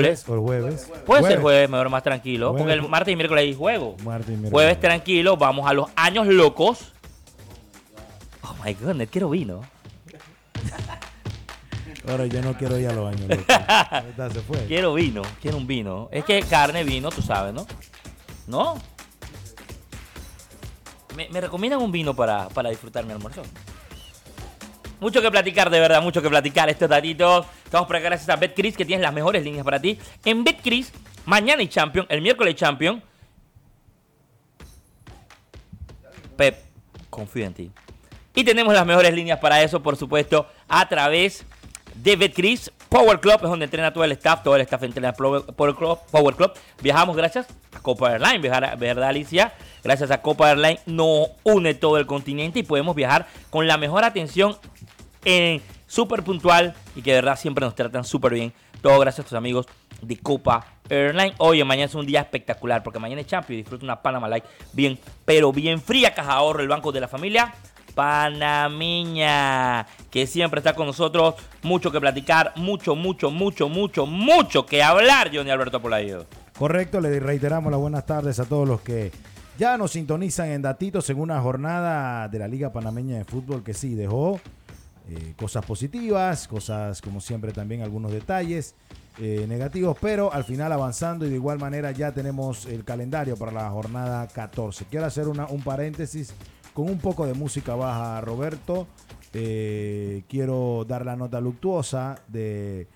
Jueves. El jueves. Puede ser jueves, mejor más tranquilo. Jueves. Porque el martes y miércoles hay juego. Martes y miércoles. Jueves tranquilo, vamos a los años locos. Oh my goodness, quiero vino. Ahora yo no quiero ir a los años. loco. Esta se fue. Quiero vino, quiero un vino. Es que carne, vino, tú sabes, ¿no? ¿No? Me, me recomiendan un vino para, para disfrutar mi almuerzo. Mucho que platicar, de verdad, mucho que platicar estos datitos. Estamos por acá gracias a BetCris, que tienes las mejores líneas para ti. En BetCris, mañana hay Champion, el miércoles Champion. Pep, confío en ti. Y tenemos las mejores líneas para eso, por supuesto, a través de BetCris. Power Club es donde entrena todo el staff, todo el staff entrena Power Club. Power Club. Viajamos gracias a Copa Airlines, viajar- ¿verdad, Alicia? Gracias a Copa Airlines nos une todo el continente y podemos viajar con la mejor atención en súper puntual y que de verdad siempre nos tratan súper bien. Todo gracias a tus amigos de Copa Airline. Oye, mañana es un día espectacular porque mañana es Champions disfruta una Panama Light bien, pero bien fría. Caja ahorro, el banco de la familia. Panamiña, que siempre está con nosotros. Mucho que platicar, mucho, mucho, mucho, mucho, mucho que hablar, Johnny Alberto Polayo. Correcto, le reiteramos las buenas tardes a todos los que ya nos sintonizan en datitos en una jornada de la Liga Panameña de Fútbol que sí dejó eh, cosas positivas, cosas como siempre también algunos detalles eh, negativos, pero al final avanzando y de igual manera ya tenemos el calendario para la jornada 14. Quiero hacer una- un paréntesis con un poco de música baja, Roberto. Eh, quiero dar la nota luctuosa de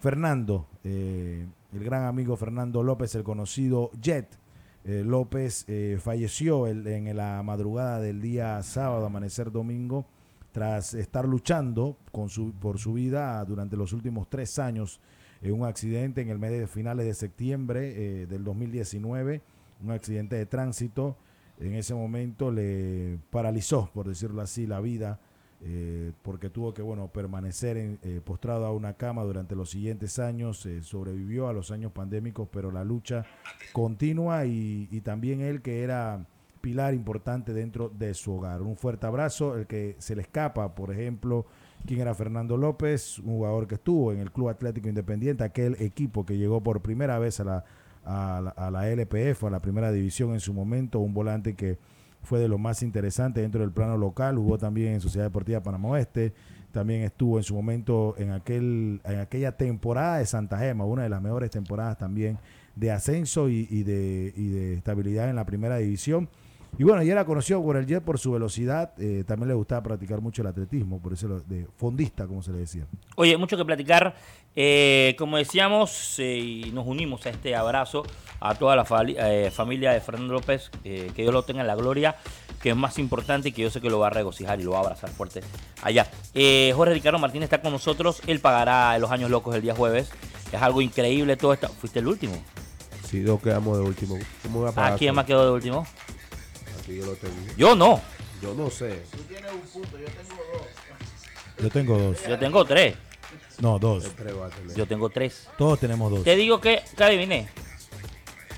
Fernando, eh, el gran amigo Fernando López, el conocido Jet. López falleció en la madrugada del día sábado, amanecer domingo, tras estar luchando con su, por su vida durante los últimos tres años en un accidente en el mes de finales de septiembre eh, del 2019, un accidente de tránsito. En ese momento le paralizó, por decirlo así, la vida eh, porque tuvo que bueno permanecer en, eh, postrado a una cama durante los siguientes años, eh, sobrevivió a los años pandémicos, pero la lucha continua y, y también él que era pilar importante dentro de su hogar. Un fuerte abrazo, el que se le escapa, por ejemplo, quién era Fernando López, un jugador que estuvo en el Club Atlético Independiente, aquel equipo que llegó por primera vez a la, a la, LPF, a la primera división en su momento, un volante que fue de lo más interesante dentro del plano local, jugó también en Sociedad Deportiva Panamá Oeste, también estuvo en su momento en, aquel, en aquella temporada de Santa Gema, una de las mejores temporadas también de ascenso y de, y de estabilidad en la primera división. Y bueno, y era conocido por el Jet por su velocidad, eh, también le gustaba practicar mucho el atletismo, por eso de fondista, como se le decía. Oye, mucho que platicar. Eh, como decíamos, eh, y nos unimos a este abrazo a toda la eh, familia de Fernando López. eh, que Dios lo tenga en la gloria, que es más importante y que yo sé que lo va a regocijar y lo va a abrazar fuerte allá. Eh, Jorge Ricardo Martínez está con nosotros. Él pagará los años locos el día jueves. Es algo increíble todo esto. ¿Fuiste el último? Si dos quedamos de último. ¿Cómo voy a pagar ¿A quién más quedó de último? Yo lo tengo. Yo no. Yo no sé. Yo tengo dos. Yo tengo tres. No, dos. Tres a tener. Yo tengo tres. Todos tenemos dos. Te digo que, que adiviné.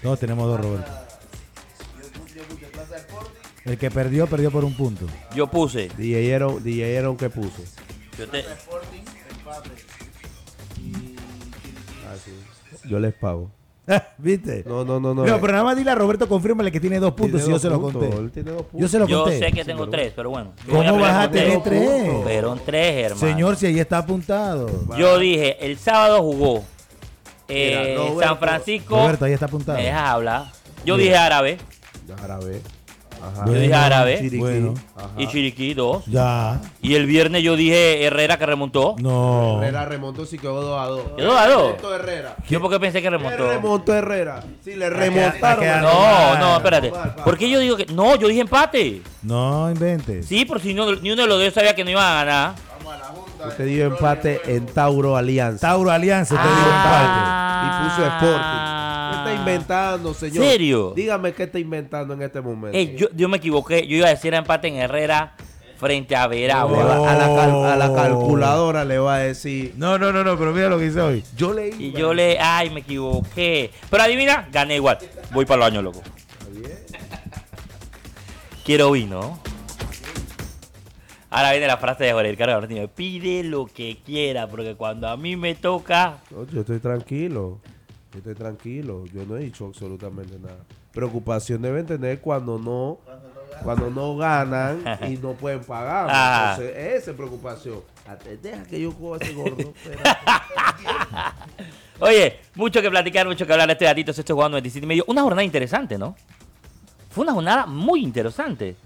Todos tenemos dos, Roberto. El que perdió, perdió por un punto. Yo puse. DJ Aaron, DJ Aaron, ¿qué puso? Yo te- Ah. Yo les pago. ¿Viste? No, no, no, no. No, pero nada más dile a Roberto, confírmale que tiene dos puntos Tiene si yo se lo conté. él tiene dos puntos. Yo se lo Yo conté. sé que tengo tres, pero bueno. Yo ¿Cómo vas a tener tres? Fueron tres, hermano. Señor, si ahí está apuntado. Yo dije, el sábado jugó eh, Mira, Roberto- San Francisco. Roberto, ahí está apuntado. ¿Me dejas hablar? Yo Mira. dije árabe Árabe. Ajá. Yo dije árabe. Chiriquí. Bueno. Ajá. y Chiriquí dos. Ya. Y el viernes yo dije Herrera que remontó. No. Herrera remontó, sí quedó 2 a 2. ¿Quedó a dos? Remontó Herrera. Yo porque pensé que ¿Qué remontó. remontó Herrera? Sí, le remontaron. a No, no, espérate. ¿Por qué yo digo que.? No, yo dije empate. No inventes. Sí, por si no, ni uno de los dos sabía que no iban a ganar. Usted dio empate en Tauro Alianza. Tauro Alianza te Ah. empate. Y puso Sporting. ¿Qué está inventando, señor? ¿Serio? Dígame qué está inventando en este momento. Ey, yo, yo me equivoqué. Yo iba a decir empate en Herrera frente a va- Veragua. a, la cal- a la calculadora le va a decir. No, no, no, no, pero mira lo que hice hoy. Yo leí. Y yo le. Ay, me equivoqué. Pero adivina, gané igual. Voy para los años, loco. Quiero vino. Ahora viene la frase de Jorge Ricardo Martínez. Pide lo que quiera, porque cuando a mí me toca. No, yo estoy tranquilo. Estoy tranquilo, yo no he dicho absolutamente nada. Preocupación deben tener cuando no cuando no ganan y no pueden pagar. Ah. Entonces, esa es preocupación. Deja que yo coja ese gordo. Oye, mucho que platicar, mucho que hablar este gatito, se está jugando 27 y medio. Una jornada interesante, ¿no? Fue una jornada muy interesante.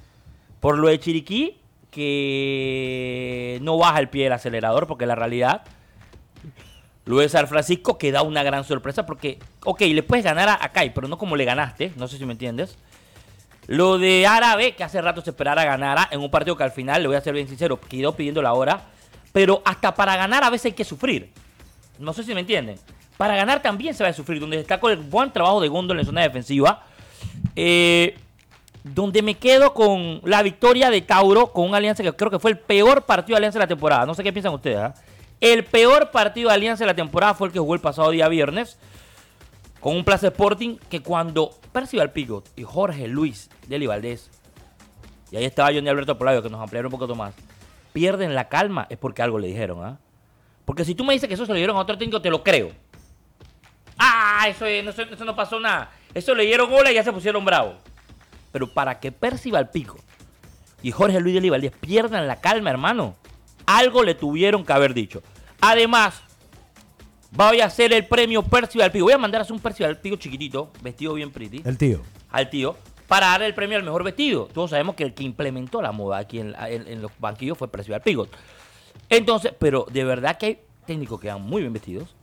Por lo de Chiriquí, que no baja el pie del acelerador, porque la realidad, lo de San Francisco, que da una gran sorpresa, porque, ok, le puedes ganar a, a Kai, pero no como le ganaste, no sé si me entiendes. Lo de Árabe, que hace rato se esperara ganara en un partido que al final, le voy a ser bien sincero, quedó pidiendo la hora. Pero hasta para ganar a veces hay que sufrir. No sé si me entienden. Para ganar también se va a sufrir. Donde destaco el buen trabajo de Gondol en zona defensiva. Eh, donde me quedo con la victoria de Tauro con una alianza que creo que fue el peor partido de alianza de la temporada. No sé qué piensan ustedes. ¿ah? El peor partido de alianza de la temporada fue el que jugó el pasado día viernes con un Plaza Sporting que cuando Percival Pigot y Jorge Luis Deli Valdés, y ahí estaba Johnny Alberto Polario que nos ampliaron un poquito más, pierden la calma es porque algo le dijeron, ¿ah? Porque si tú me dices que eso se lo dieron a otro técnico, te lo creo. Ah, eso, es- no, eso- eso no pasó nada. Eso le dieron hola y ya se pusieron bravos. Pero para que Percival Pico y Jorge Luis de Valdés pierdan la calma, hermano, algo le tuvieron que haber dicho. Además, voy a hacer el premio Percival Pico. Voy a mandar a hacer un Percival Pico chiquitito, vestido bien pretty, El tío. al tío, para darle el premio al mejor vestido. Todos sabemos que el que implementó la moda aquí en, en- en los banquillos fue Percival Pigot. Entonces, pero de verdad que hay técnicos que dan muy bien vestidos.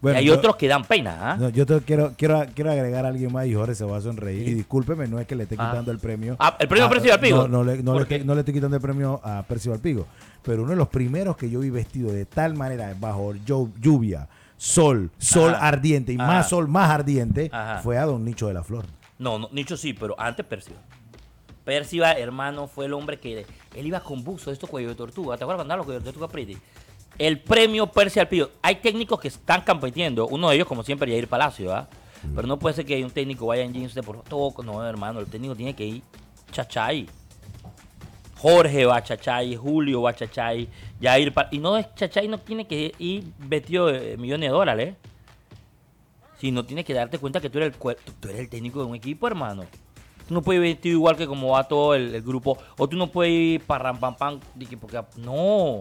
Bueno, y hay yo- otros que dan pena. No, yo te quiero, quiero, quiero agregar a alguien más y Jorge se va a sonreír. Y discúlpeme, no es que le esté Ah. quitando el premio. Ah, ¿el premio a a- Percival Pigo? No, no le, no, le, estoy quitando el premio a Percival Pigo. Pero uno de los primeros que yo vi vestido de tal manera, bajo llu- lluvia, sol, sol Ajá. ardiente y Ajá. más sol, más ardiente, Ajá. fue a Don Nicho de la Flor. No, no, Nicho sí, pero antes Percival. Percival, hermano, fue el hombre que él iba con buzo de estos cuellos de tortuga. ¿Te acuerdas cuando los cuellos de tortuga pretty? El premio Percival Pigo. Hay técnicos que están compitiendo. Uno de ellos, como siempre, Yair Palacio, ¿ah? Pero no puede ser que un técnico vaya en jeans de por todo. No, hermano, el técnico tiene que ir chachay. Jorge va chachay, Julio va chachay, Yair Pa- Y no es chachay, no tiene que ir vestido de millones de dólares, ¿eh? sino tienes que darte cuenta que tú eres el, tú eres el técnico de un equipo, hermano. Tú no puedes ir vestido igual que como va todo el, el grupo. O tú no puedes ir para ram pam pam. porque- No.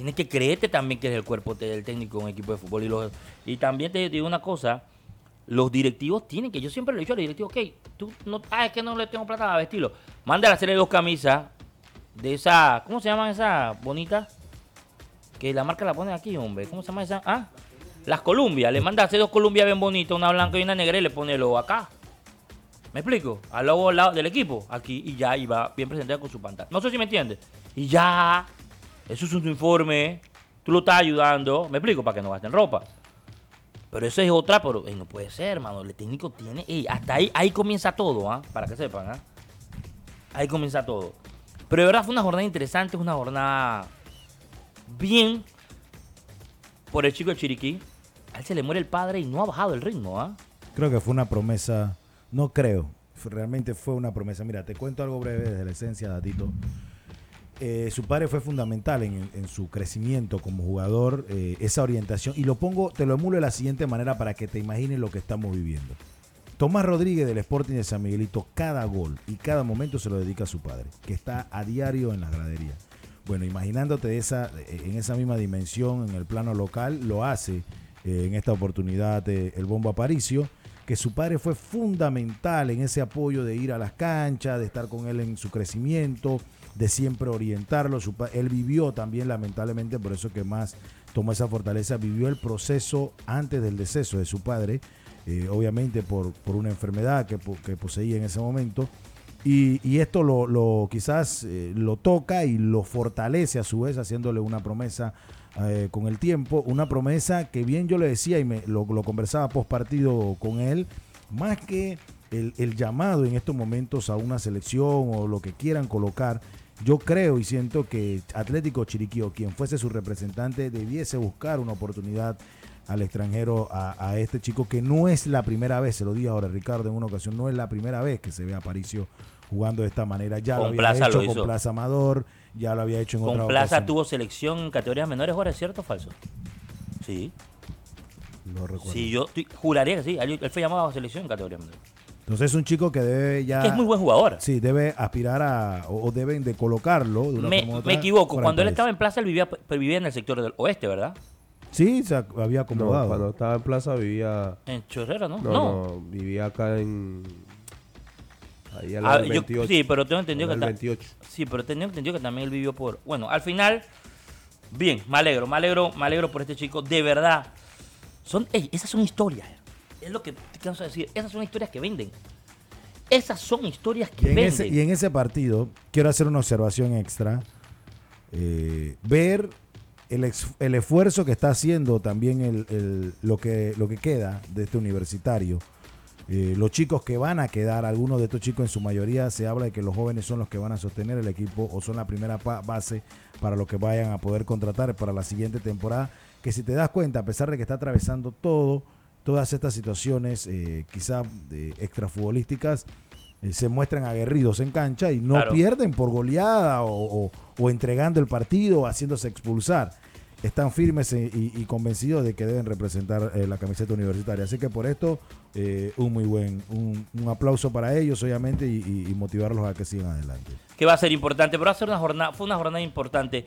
Tienes que creerte también que es el cuerpo del técnico de un equipo de fútbol. Y, los, y también te digo una cosa. Los directivos tienen que, yo siempre le he dicho a los directivos, ok, tú no, ah, es que no le tengo plata para vestirlo. Mándale a hacerle dos camisas de esa, ¿cómo se llaman esas bonitas? Que la marca la pone aquí, hombre. ¿Cómo se llama esa? Ah, las Columbia. Le manda a hacer dos Columbia bien bonitas, una blanca y una negra y le pone el logo acá. ¿Me explico? Al logo del equipo, aquí y ya, y va bien presentado con su pantalla. No sé si me entiendes. Y ya, eso es un informe. Tú lo estás ayudando, me explico, para que no gasten ropa. Pero eso es otra, pero ey, no puede ser, hermano. El técnico tiene. ey, hasta ahí, ahí comienza todo, ¿ah? Para que sepan, ¿ah? Ahí comienza todo. Pero de verdad fue una jornada interesante, una jornada bien por el chico de Chiriquí. A él se le muere el padre y no ha bajado el ritmo, ¿ah? Creo que fue una promesa, no creo, realmente fue una promesa. Mira, te cuento algo breve desde la esencia, Datito. Eh, su padre fue fundamental en, su crecimiento como jugador, eh, esa orientación, y lo pongo, te lo emulo de la siguiente manera para que te imagines lo que estamos viviendo. Tomás Rodríguez del Sporting de San Miguelito, cada gol y cada momento se lo dedica a su padre, que está a diario en las graderías. Bueno, imaginándote esa, en esa misma dimensión en el plano local, lo hace eh, en esta oportunidad eh, el Bombo Aparicio, que su padre fue fundamental en ese apoyo de ir a las canchas, de estar con él en su crecimiento, de siempre orientarlo. Él vivió también, lamentablemente, por eso que más tomó esa fortaleza, vivió el proceso antes del deceso de su padre, eh, obviamente por, por una enfermedad que, que poseía en ese momento. Y, y esto lo, lo- quizás eh, lo toca y lo fortalece a su vez, haciéndole una promesa eh, con el tiempo. Una promesa que bien yo le decía y me, lo, lo conversaba post partido con él, más que el, el llamado en estos momentos a una selección o lo que quieran colocar, yo creo y siento que Atlético Chiriquí o quien fuese su representante debiese buscar una oportunidad al extranjero a, a este chico que no es la primera vez, se lo dije ahora Ricardo en una ocasión, no es la primera vez que se ve a Aparicio jugando de esta manera. Ya Con lo había Plaza hecho lo con. Plaza Amador, ya lo había hecho en Con otra Plaza ocasión. tuvo selección en categorías menores, ahora es cierto o falso. Sí. No recuerdo. Sí, yo juraría que sí. Él, fue llamado a selección en categoría mundial. Entonces es un chico que debe ya... Que es muy buen jugador. Sí, debe aspirar a... O, o deben de colocarlo de una Me, forma u otra me equivoco. Cuando él estaba en Plaza, él vivía, vivía en el sector del oeste, ¿verdad? Sí, se había No, acomodado. cuando estaba en Plaza vivía... En Chorrera, ¿no? No, no, vivía acá en... Ahí al Ah, lado del yo- 28. sí, pero tengo entendido que Al lado está- del 28. Sí, pero tengo entendido que también él vivió por. Bueno, al final, bien, me alegro, me alegro, me alegro por este chico. De verdad, son, ey, esas son historias. Es lo que te canso de decir. Esas son historias que venden. Esas son historias que Y venden. ese, y en ese partido, quiero hacer una observación extra. Eh, ver el, ex- el esfuerzo que está haciendo también el, el- lo, que, lo que queda de este universitario. Eh, los chicos que van a quedar, algunos de estos chicos en su mayoría se habla de que los jóvenes son los que van a sostener el equipo o son la primera base para lo que vayan a poder contratar para la siguiente temporada. Que si te das cuenta, a pesar de que está atravesando todo, todas estas situaciones eh, quizá eh, extrafutbolísticas, eh, se muestran aguerridos en cancha y no Claro. pierden por goleada o, o- o entregando el partido o haciéndose expulsar. Están firmes e- y, y convencidos de que deben representar eh, la camiseta universitaria. Así que por esto, eh, un muy buen, un, un aplauso para ellos, obviamente, y, y- y motivarlos a que sigan adelante. que va a ser importante, pero va a ser una jornada, fue una jornada importante.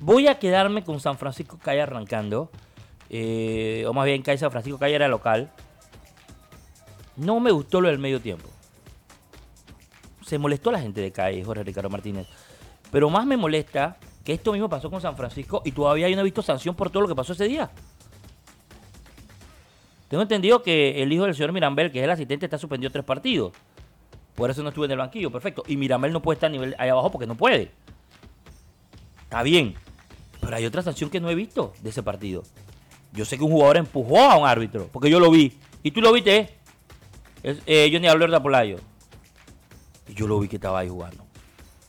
Voy a quedarme con San Francisco Calle arrancando, eh, o más bien Calle San Francisco Calle era local. No me gustó lo del medio tiempo. Se molestó la gente de Calle, Jorge Ricardo Martínez. Pero más me molesta que esto mismo pasó con San Francisco y todavía yo no he visto sanción por todo lo que pasó ese día. Tengo entendido que el hijo del señor Mirambel, que es el asistente, está suspendido tres partidos. Por eso no estuve en el banquillo, perfecto. Y Miramel no puede estar a nivel ahí abajo porque no puede. Está bien. Pero hay otra sanción que no he visto de ese partido. Yo sé que un jugador empujó a un árbitro, porque yo lo vi. Y tú lo viste, ¿eh? Es, eh, Johnny Albert Apolayo. Y yo lo vi que estaba ahí jugando.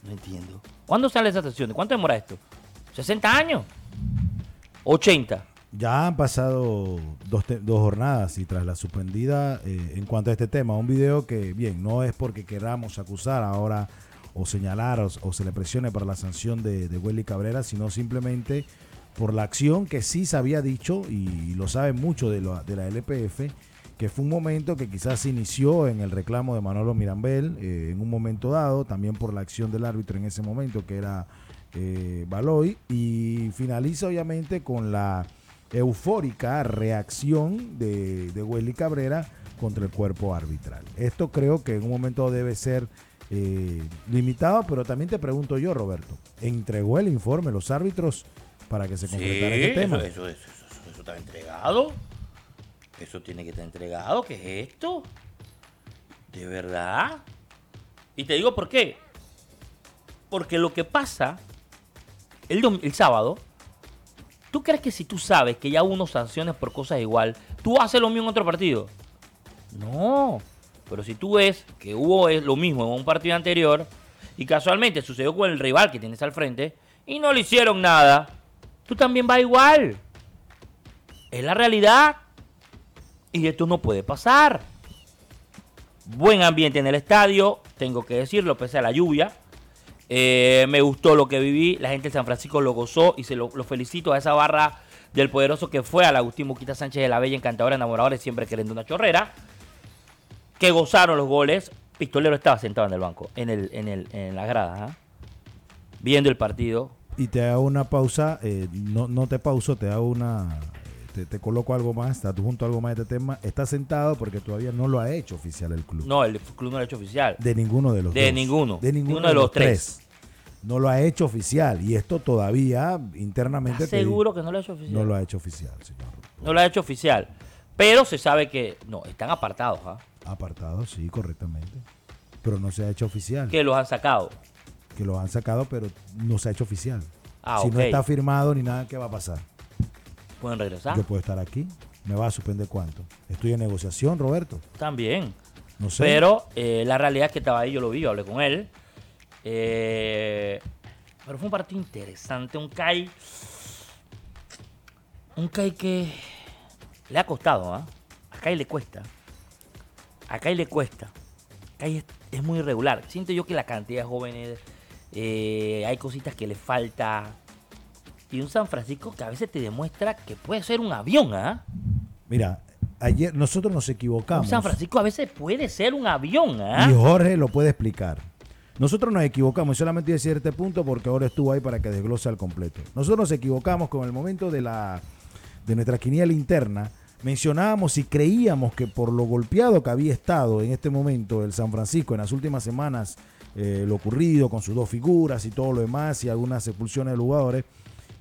No entiendo. ¿Cuándo sale esa sanción? ¿Cuánto demora esto? ¿60 años? ¿80? Ya han pasado dos, dos jornadas y tras la suspendida, eh, en cuanto a este tema, un video que, bien, no es porque queramos acusar ahora o señalar o, o se le presione para la sanción de, de Welly Cabrera, sino simplemente por la acción que sí se había dicho y lo saben mucho de, la LPF, que fue un momento que quizás se inició en el reclamo de Manolo Mirambel eh, en un momento dado, también por la acción del árbitro en ese momento, que era eh, Baloy, y finaliza obviamente con la eufórica reacción de, de Welly Cabrera contra el cuerpo arbitral. Esto creo que en un momento debe ser eh, limitado, pero también te pregunto yo, Roberto, ¿entregó el informe los árbitros para que se concretara este tema? Eso, eso, eso, eso- eso está entregado. Eso tiene que estar entregado. ¿Qué es esto? ¿De verdad? Y te digo por qué. Porque lo que pasa el, el sábado, ¿tú crees que si tú sabes que ya hubo unos sanciones por cosas igual, tú haces lo mismo en otro partido? No. Pero si tú ves que hubo lo mismo en un partido anterior y casualmente sucedió con el rival que tienes al frente y no le hicieron nada, tú también vas igual. Es la realidad. Y esto no puede pasar. Buen ambiente en el estadio, tengo que decirlo, pese a la lluvia. Eh, me gustó lo que viví, la gente de San Francisco lo gozó y se lo, felicito a esa barra del poderoso que fue al Agustín Muquita Sánchez de la Bella, encantadora, enamoradora siempre queriendo una chorrera. Que gozaron los goles. Pistolero estaba sentado en el banco, en, el, en, el, en la grada, ¿ah? viendo el partido. Y te hago una pausa, eh, no, no te pauso, te hago una, te, te coloco algo más, te adjunto algo más de este tema. Está sentado porque todavía no lo ha hecho oficial el club. No, el club no lo ha hecho oficial. De ninguno de los De dos. ninguno. De ninguno de los tres. No lo ha hecho oficial. Y esto todavía internamente ¿Estás te- seguro que no lo ha hecho oficial? no lo ha hecho oficial, señor. No lo ha hecho oficial. Pero se sabe que. No, están apartados, ¿ah? Apartado, sí, correctamente. Pero no se ha hecho oficial. Que los han sacado. Que lo han sacado, pero no se ha hecho oficial. Ah, si no está firmado ni nada, ¿qué va a pasar? Pueden regresar. Yo puedo estar aquí. ¿Me va a suspender cuánto? Estoy en negociación, Roberto. También. No sé. Pero eh, la realidad es que estaba ahí, yo lo vi, yo hablé con él. Eh, pero fue un partido interesante. Un Kai. Un Kai que le ha costado, ¿ah? A Kai le cuesta. A Kai le cuesta. Kai es, es muy irregular. Siento yo que la cantidad de jóvenes. Eh, hay cositas que le falta. Y un San Francisco que a veces te demuestra que puede ser un avión, ¿ah? Mira, ayer nosotros nos equivocamos. San Francisco a veces puede ser un avión, ¿ah? Y Jorge lo puede explicar. Nosotros nos equivocamos, y solamente voy a decir este punto porque ahora estuvo ahí para que desglose al completo. Nosotros nos equivocamos con el momento de la de nuestra quiniela interna. Mencionábamos y creíamos que por lo golpeado que había estado en este momento el San Francisco en las últimas semanas, eh, lo ocurrido con sus dos figuras y todo lo demás y algunas expulsiones de jugadores,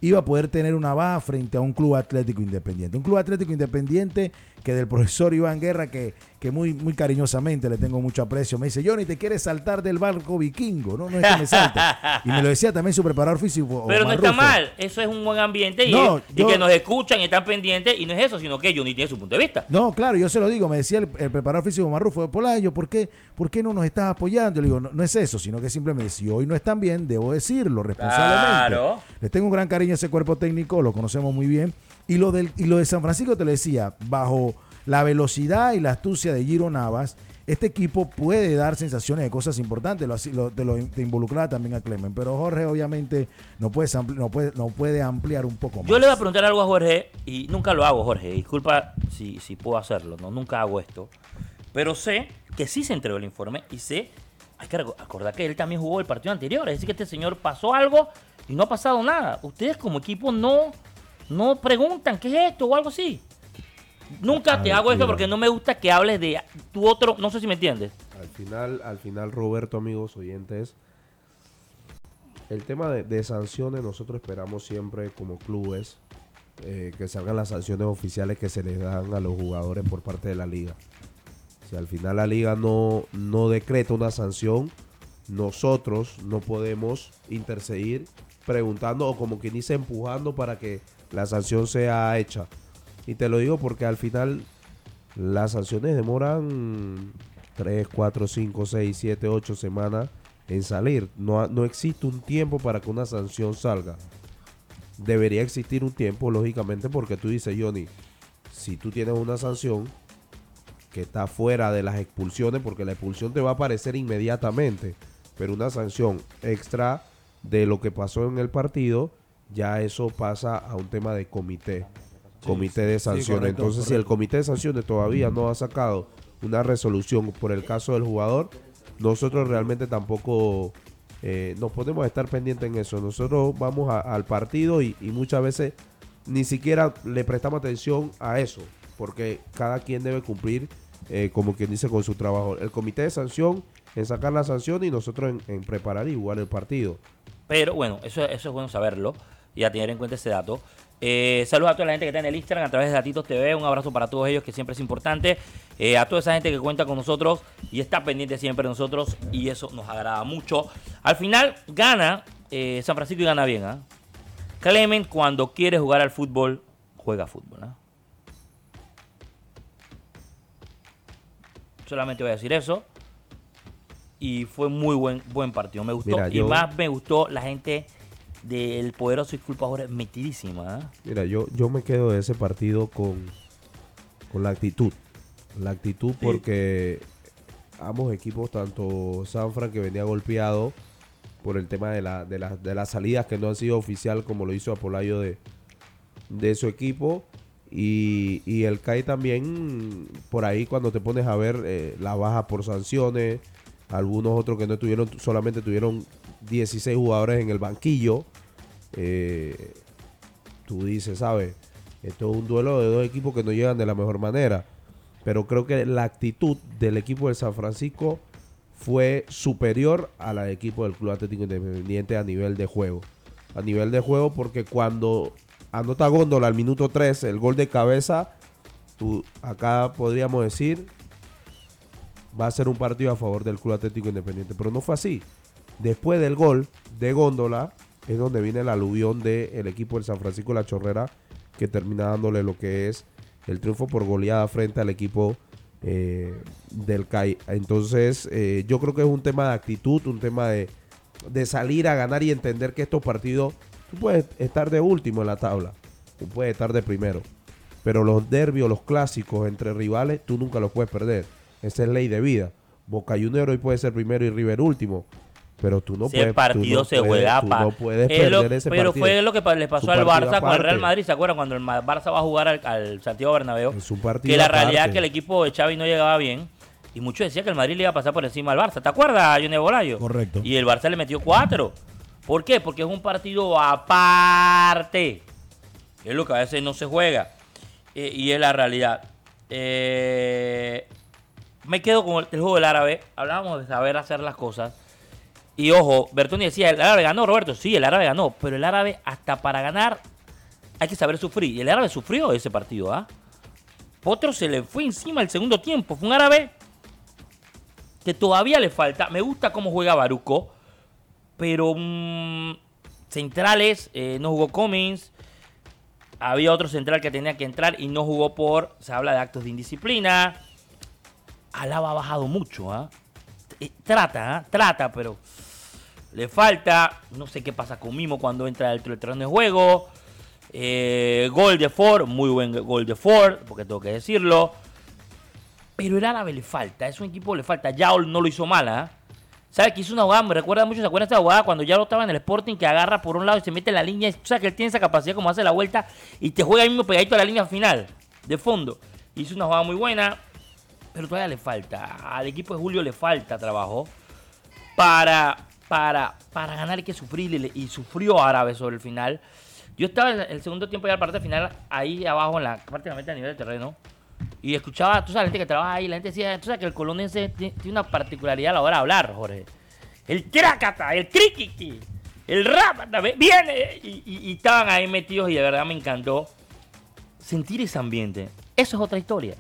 iba a poder tener una baja frente a un club atlético independiente. Un club atlético independiente que del profesor Iván Guerra, que, que muy, muy cariñosamente le tengo mucho aprecio, me dice, Johnny, te quieres saltar del barco vikingo. No, no es que me salte. Y me lo decía también su preparador físico. Pero no está Rufo. mal, eso es un buen ambiente y, No, y yo- que nos escuchan y están pendientes y no es eso, sino que Johnny tiene su punto de vista. No, claro, yo se lo digo, me decía el, el preparador físico Marrufo de Polayo, ¿por qué, ¿por qué no nos estás apoyando? Yo le digo, no, no es eso, sino que simplemente si hoy no están bien, debo decirlo responsablemente. Claro. Les tengo un gran cariño a ese cuerpo técnico, lo conocemos muy bien. Y lo, del, y lo de San Francisco, te lo decía, bajo la velocidad y la astucia de Giro Navas, este equipo puede dar sensaciones de cosas importantes. Lo, lo- te, lo, te involucraba también a Clemen. Pero Jorge, obviamente, no, puedes no, puede, no puede ampliar un poco más. Yo le voy a preguntar algo a Jorge y nunca lo hago, Jorge. Disculpa si, si puedo hacerlo, no, nunca hago esto. Pero sé que sí se entregó el informe y sé, hay que acordar que él también jugó el partido anterior. Es decir, que este señor pasó algo y no ha pasado nada. Ustedes como equipo no, no preguntan qué es esto o algo así. Nunca te hago esto porque no me gusta que hables de tu otro, no sé si me entiendes. Al final, al final, Roberto, amigos oyentes, el tema de, de sanciones, nosotros esperamos siempre como clubes eh, que salgan las sanciones oficiales que se les dan a los jugadores por parte de la liga. Si al final la liga no, no decreta una sanción, nosotros no podemos interceder preguntando o como quien dice empujando para que la sanción sea hecha. Y te lo digo porque al final las sanciones demoran 3, 4, 5, 6, 7, 8 semanas en salir. No, no existe un tiempo para que una sanción salga. Debería existir un tiempo, lógicamente, porque tú dices, Johnny, si tú tienes una sanción que está fuera de las expulsiones, porque la expulsión te va a aparecer inmediatamente, pero una sanción extra de lo que pasó en el partido, ya eso pasa a un tema de comité. comité de sanciones. correcto, Entonces, si el comité de sanciones todavía no ha sacado una resolución por el caso del jugador, nosotros realmente tampoco eh, nos podemos estar pendientes en eso. Nosotros vamos a- al partido y, y muchas veces ni siquiera le prestamos atención a eso, porque cada quien debe cumplir, eh, como quien dice, con su trabajo. El comité de sanción en sacar la sanción y nosotros en, en preparar y jugar el partido. Pero bueno, eso, eso es bueno saberlo y a tener en cuenta ese dato. Eh, saludos a toda la gente que está en el Instagram a través de Datitos TV. Un abrazo para todos ellos, que siempre es importante. Eh, a toda esa gente que cuenta con nosotros y está pendiente siempre de nosotros. Y eso nos agrada mucho. Al final, gana eh, San Francisco y gana bien. ¿ah? Clement, cuando quiere jugar al fútbol, juega fútbol. ¿ah? Solamente voy a decir eso. Y fue muy buen, buen partido. Me gustó. Mira, y más me gustó la gente del poderoso y culpa ahora metidísima. ¿ah? Mira, yo, yo me quedo de ese partido con, con la actitud. La actitud porque ambos equipos, tanto Sanfran que venía golpeado por el tema de, la, de, la- de las salidas que no han sido oficial como lo hizo Apolayo de, de su equipo. Y, y el CAI también, por ahí cuando te pones a ver eh, la baja por sanciones, algunos otros que no tuvieron, solamente tuvieron 16 jugadores en el banquillo. Eh, tú dices, ¿sabes? Esto es un duelo de dos equipos que no llegan de la mejor manera. Pero creo que la actitud del equipo de San Francisco fue superior a la del equipo del Club Atlético Independiente a nivel de juego. A nivel de juego porque cuando anota Góndola al minuto 3, el gol de cabeza, tú, acá podríamos decir, va a ser un partido a favor del Club Atlético Independiente. Pero no fue así. Después del gol de Góndola es donde viene el aluvión del equipo del San Francisco de La Chorrera que termina dándole lo que es el triunfo por goleada frente al equipo eh, del CAI. Entonces eh, yo creo que es un tema de actitud, un tema de, de salir a ganar y entender que estos partidos, tú puedes estar de último en la tabla, tú puedes estar de primero, pero los derbios, los clásicos entre rivales, tú nunca los puedes perder. Esa es ley de vida. Boca Junior hoy puede ser primero y River último. Pero tú no Ese puedes. tú partido no se puedes- juega pa- no puedes Es lo- perder ese Pero partido. fue lo que le pasó al Barça con el Real aparte. Madrid. ¿Se acuerdan cuando el Barça va a jugar al, al Santiago Bernabéu? Es un partido Que la realidad es aparte. que el equipo de Xavi no llegaba bien. Y muchos decían que el Madrid le iba a pasar por encima al Barça. ¿Te acuerdas, Johnny Bolayo? Correcto. Y el Barça le metió cuatro. ¿Por qué? Porque es un partido aparte. Es lo que a veces no se juega. Eh, y es la realidad. Eh, me quedo con el, el juego del árabe. Hablábamos de saber hacer las cosas. Y ojo, Bertoni decía, el árabe ganó, Roberto. Sí, el árabe ganó. Pero el árabe, hasta para ganar, hay que saber sufrir. Y el árabe sufrió ese partido, ¿ah? Potro se le fue encima el segundo tiempo. Fue un árabe que todavía le falta. Me gusta cómo juega Baruco. Pero mm, centrales, eh, no jugó Cummings. Había otro central que tenía que entrar y no jugó por. Se habla de actos de indisciplina. Alaba ha bajado mucho, ¿ah? Eh, Trata, ¿ah? Trata, pero le falta. No sé qué pasa con Mimo cuando entra dentro del terreno de juego. Eh, gol de Ford, muy buen gol de Ford, porque tengo que decirlo. Pero el árabe le falta, es un equipo que le falta. Yaol no lo hizo mal, ¿ah? ¿Sabes que hizo una jugada? Me recuerda mucho, ¿se acuerdan de esta jugada cuando Yaol estaba en el Sporting que agarra por un lado y se mete en la línea? O sea que él tiene esa capacidad como hace la vuelta y te juega ahí mismo pegadito a la línea final, de fondo. Hizo una jugada muy buena, pero todavía le falta. Al equipo de Julio le falta trabajo para, para, para ganar hay que sufrir y, sufrió Árabe sobre el final. Yo estaba en el segundo tiempo ya la parte final ahí abajo en la prácticamente a nivel del terreno y escuchaba, tú sabes, la gente que trabaja ahí, la gente decía, tú sabes que el colonense ti- tiene una particularidad a la hora de hablar, Jorge. El trácata, el criquiqui, el ve- viene y, y- y estaban ahí metidos y de verdad me encantó sentir ese ambiente. Eso es otra historia.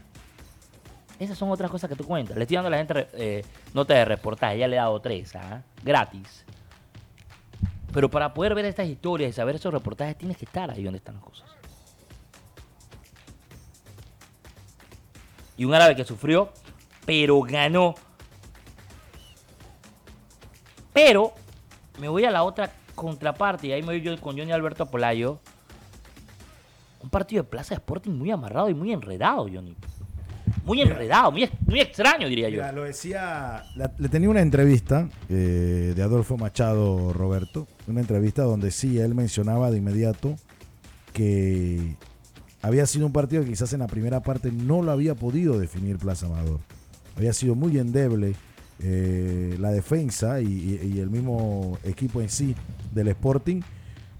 Esas son otras cosas que tú cuentas. Le estoy dando a la gente eh, notas de reportaje. Ya le he dado tres, ¿ah? Gratis. Pero para poder ver estas historias y saber esos reportajes, tienes que estar ahí donde están las cosas. Y un árabe que sufrió, pero ganó. Pero me voy a la otra contraparte y ahí me voy yo con Johnny Alberto Polayo. Un partido de Plaza Sporting muy amarrado y muy enredado, Johnny. Muy enredado, muy, ex- muy extraño, diría yo. Mira, lo decía, la- le tenía una entrevista eh, de Adolfo Machado Roberto, una entrevista donde sí, él mencionaba de inmediato que había sido un partido que quizás en la primera parte no lo había podido definir Plaza Amador. Había sido muy endeble eh, la defensa y, y- y el mismo equipo en sí del Sporting,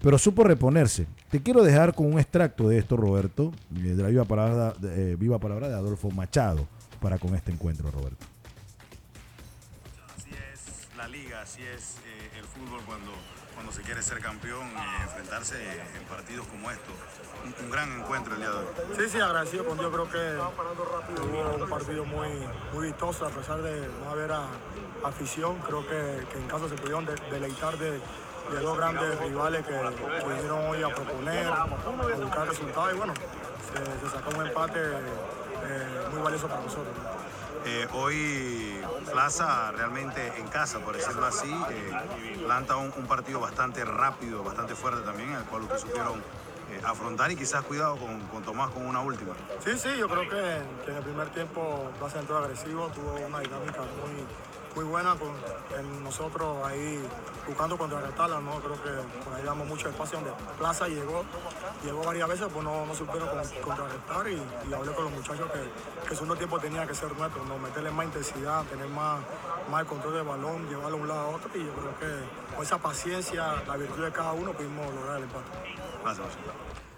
pero supo reponerse. Te quiero dejar con un extracto de esto, Roberto, eh, de la viva palabra, de, eh, viva palabra de Adolfo Machado, para con este encuentro, Roberto. Así es la liga, así es eh, el fútbol cuando, cuando se quiere ser campeón y enfrentarse en partidos como estos. Un, un gran encuentro el día de hoy. Sí, sí, agradecido con Dios. Creo que hubo un partido muy, muy vistoso a pesar de no haber a- afición. Creo que, que en casa se pudieron de- deleitar de, de dos grandes rivales que, que vinieron hoy a proponer, a buscar resultados y bueno, se, se sacó un empate eh, muy valioso para nosotros. Eh, hoy Plaza realmente en casa, por decirlo así, eh, planta un, un partido bastante rápido, bastante fuerte también, el cual ustedes supieron eh, afrontar y quizás cuidado con, con Tomás con una última. Sí, sí, yo creo que, que en el primer tiempo Plaza entró agresivo, tuvo una dinámica muy, muy buena con en nosotros ahí buscando contrarrestarla, ¿no? Creo que por ahí damos mucho espacio donde Plaza llegó, llegó varias veces, pues no, no supieron con- contrarrestar y, y hablé con los muchachos que, que segundo tiempo tenía que ser nuestro, ¿no? Meterle más intensidad, tener más, más el control del balón, llevarlo de un lado a otro y yo creo que con esa paciencia, la virtud de cada uno pudimos lograr el empate. Gracias.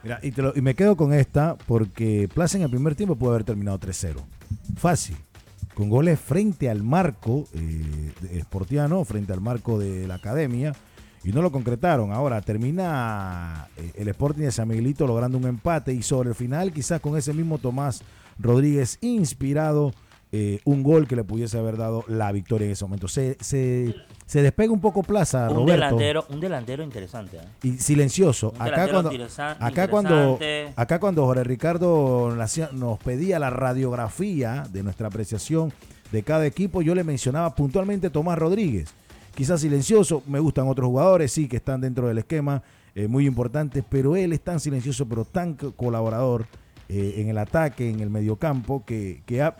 Mira, y, te lo- y me quedo con esta porque Plaza en el primer tiempo puede haber terminado 3-0. Fácil. Con goles frente al marco eh, esportiano, frente al marco de la academia. Y no lo concretaron. Ahora termina eh, el Sporting de San Miguelito logrando un empate. Y sobre el final, quizás con ese mismo Tomás Rodríguez inspirado, eh, un gol que le pudiese haber dado la victoria en ese momento. Se, se, se despega un poco Plaza, Un Roberto. delantero, un delantero interesante. ¿eh? Y silencioso. Un Acá cuando, acá cuando, acá cuando Jorge Ricardo nos pedía la radiografía de nuestra apreciación de cada equipo, yo le mencionaba puntualmente Tomás Rodríguez. Quizás silencioso, me gustan otros jugadores, sí, que están dentro del esquema, eh, muy importantes, pero él es tan silencioso, pero tan co- colaborador en el ataque, en el mediocampo, que, que, ha-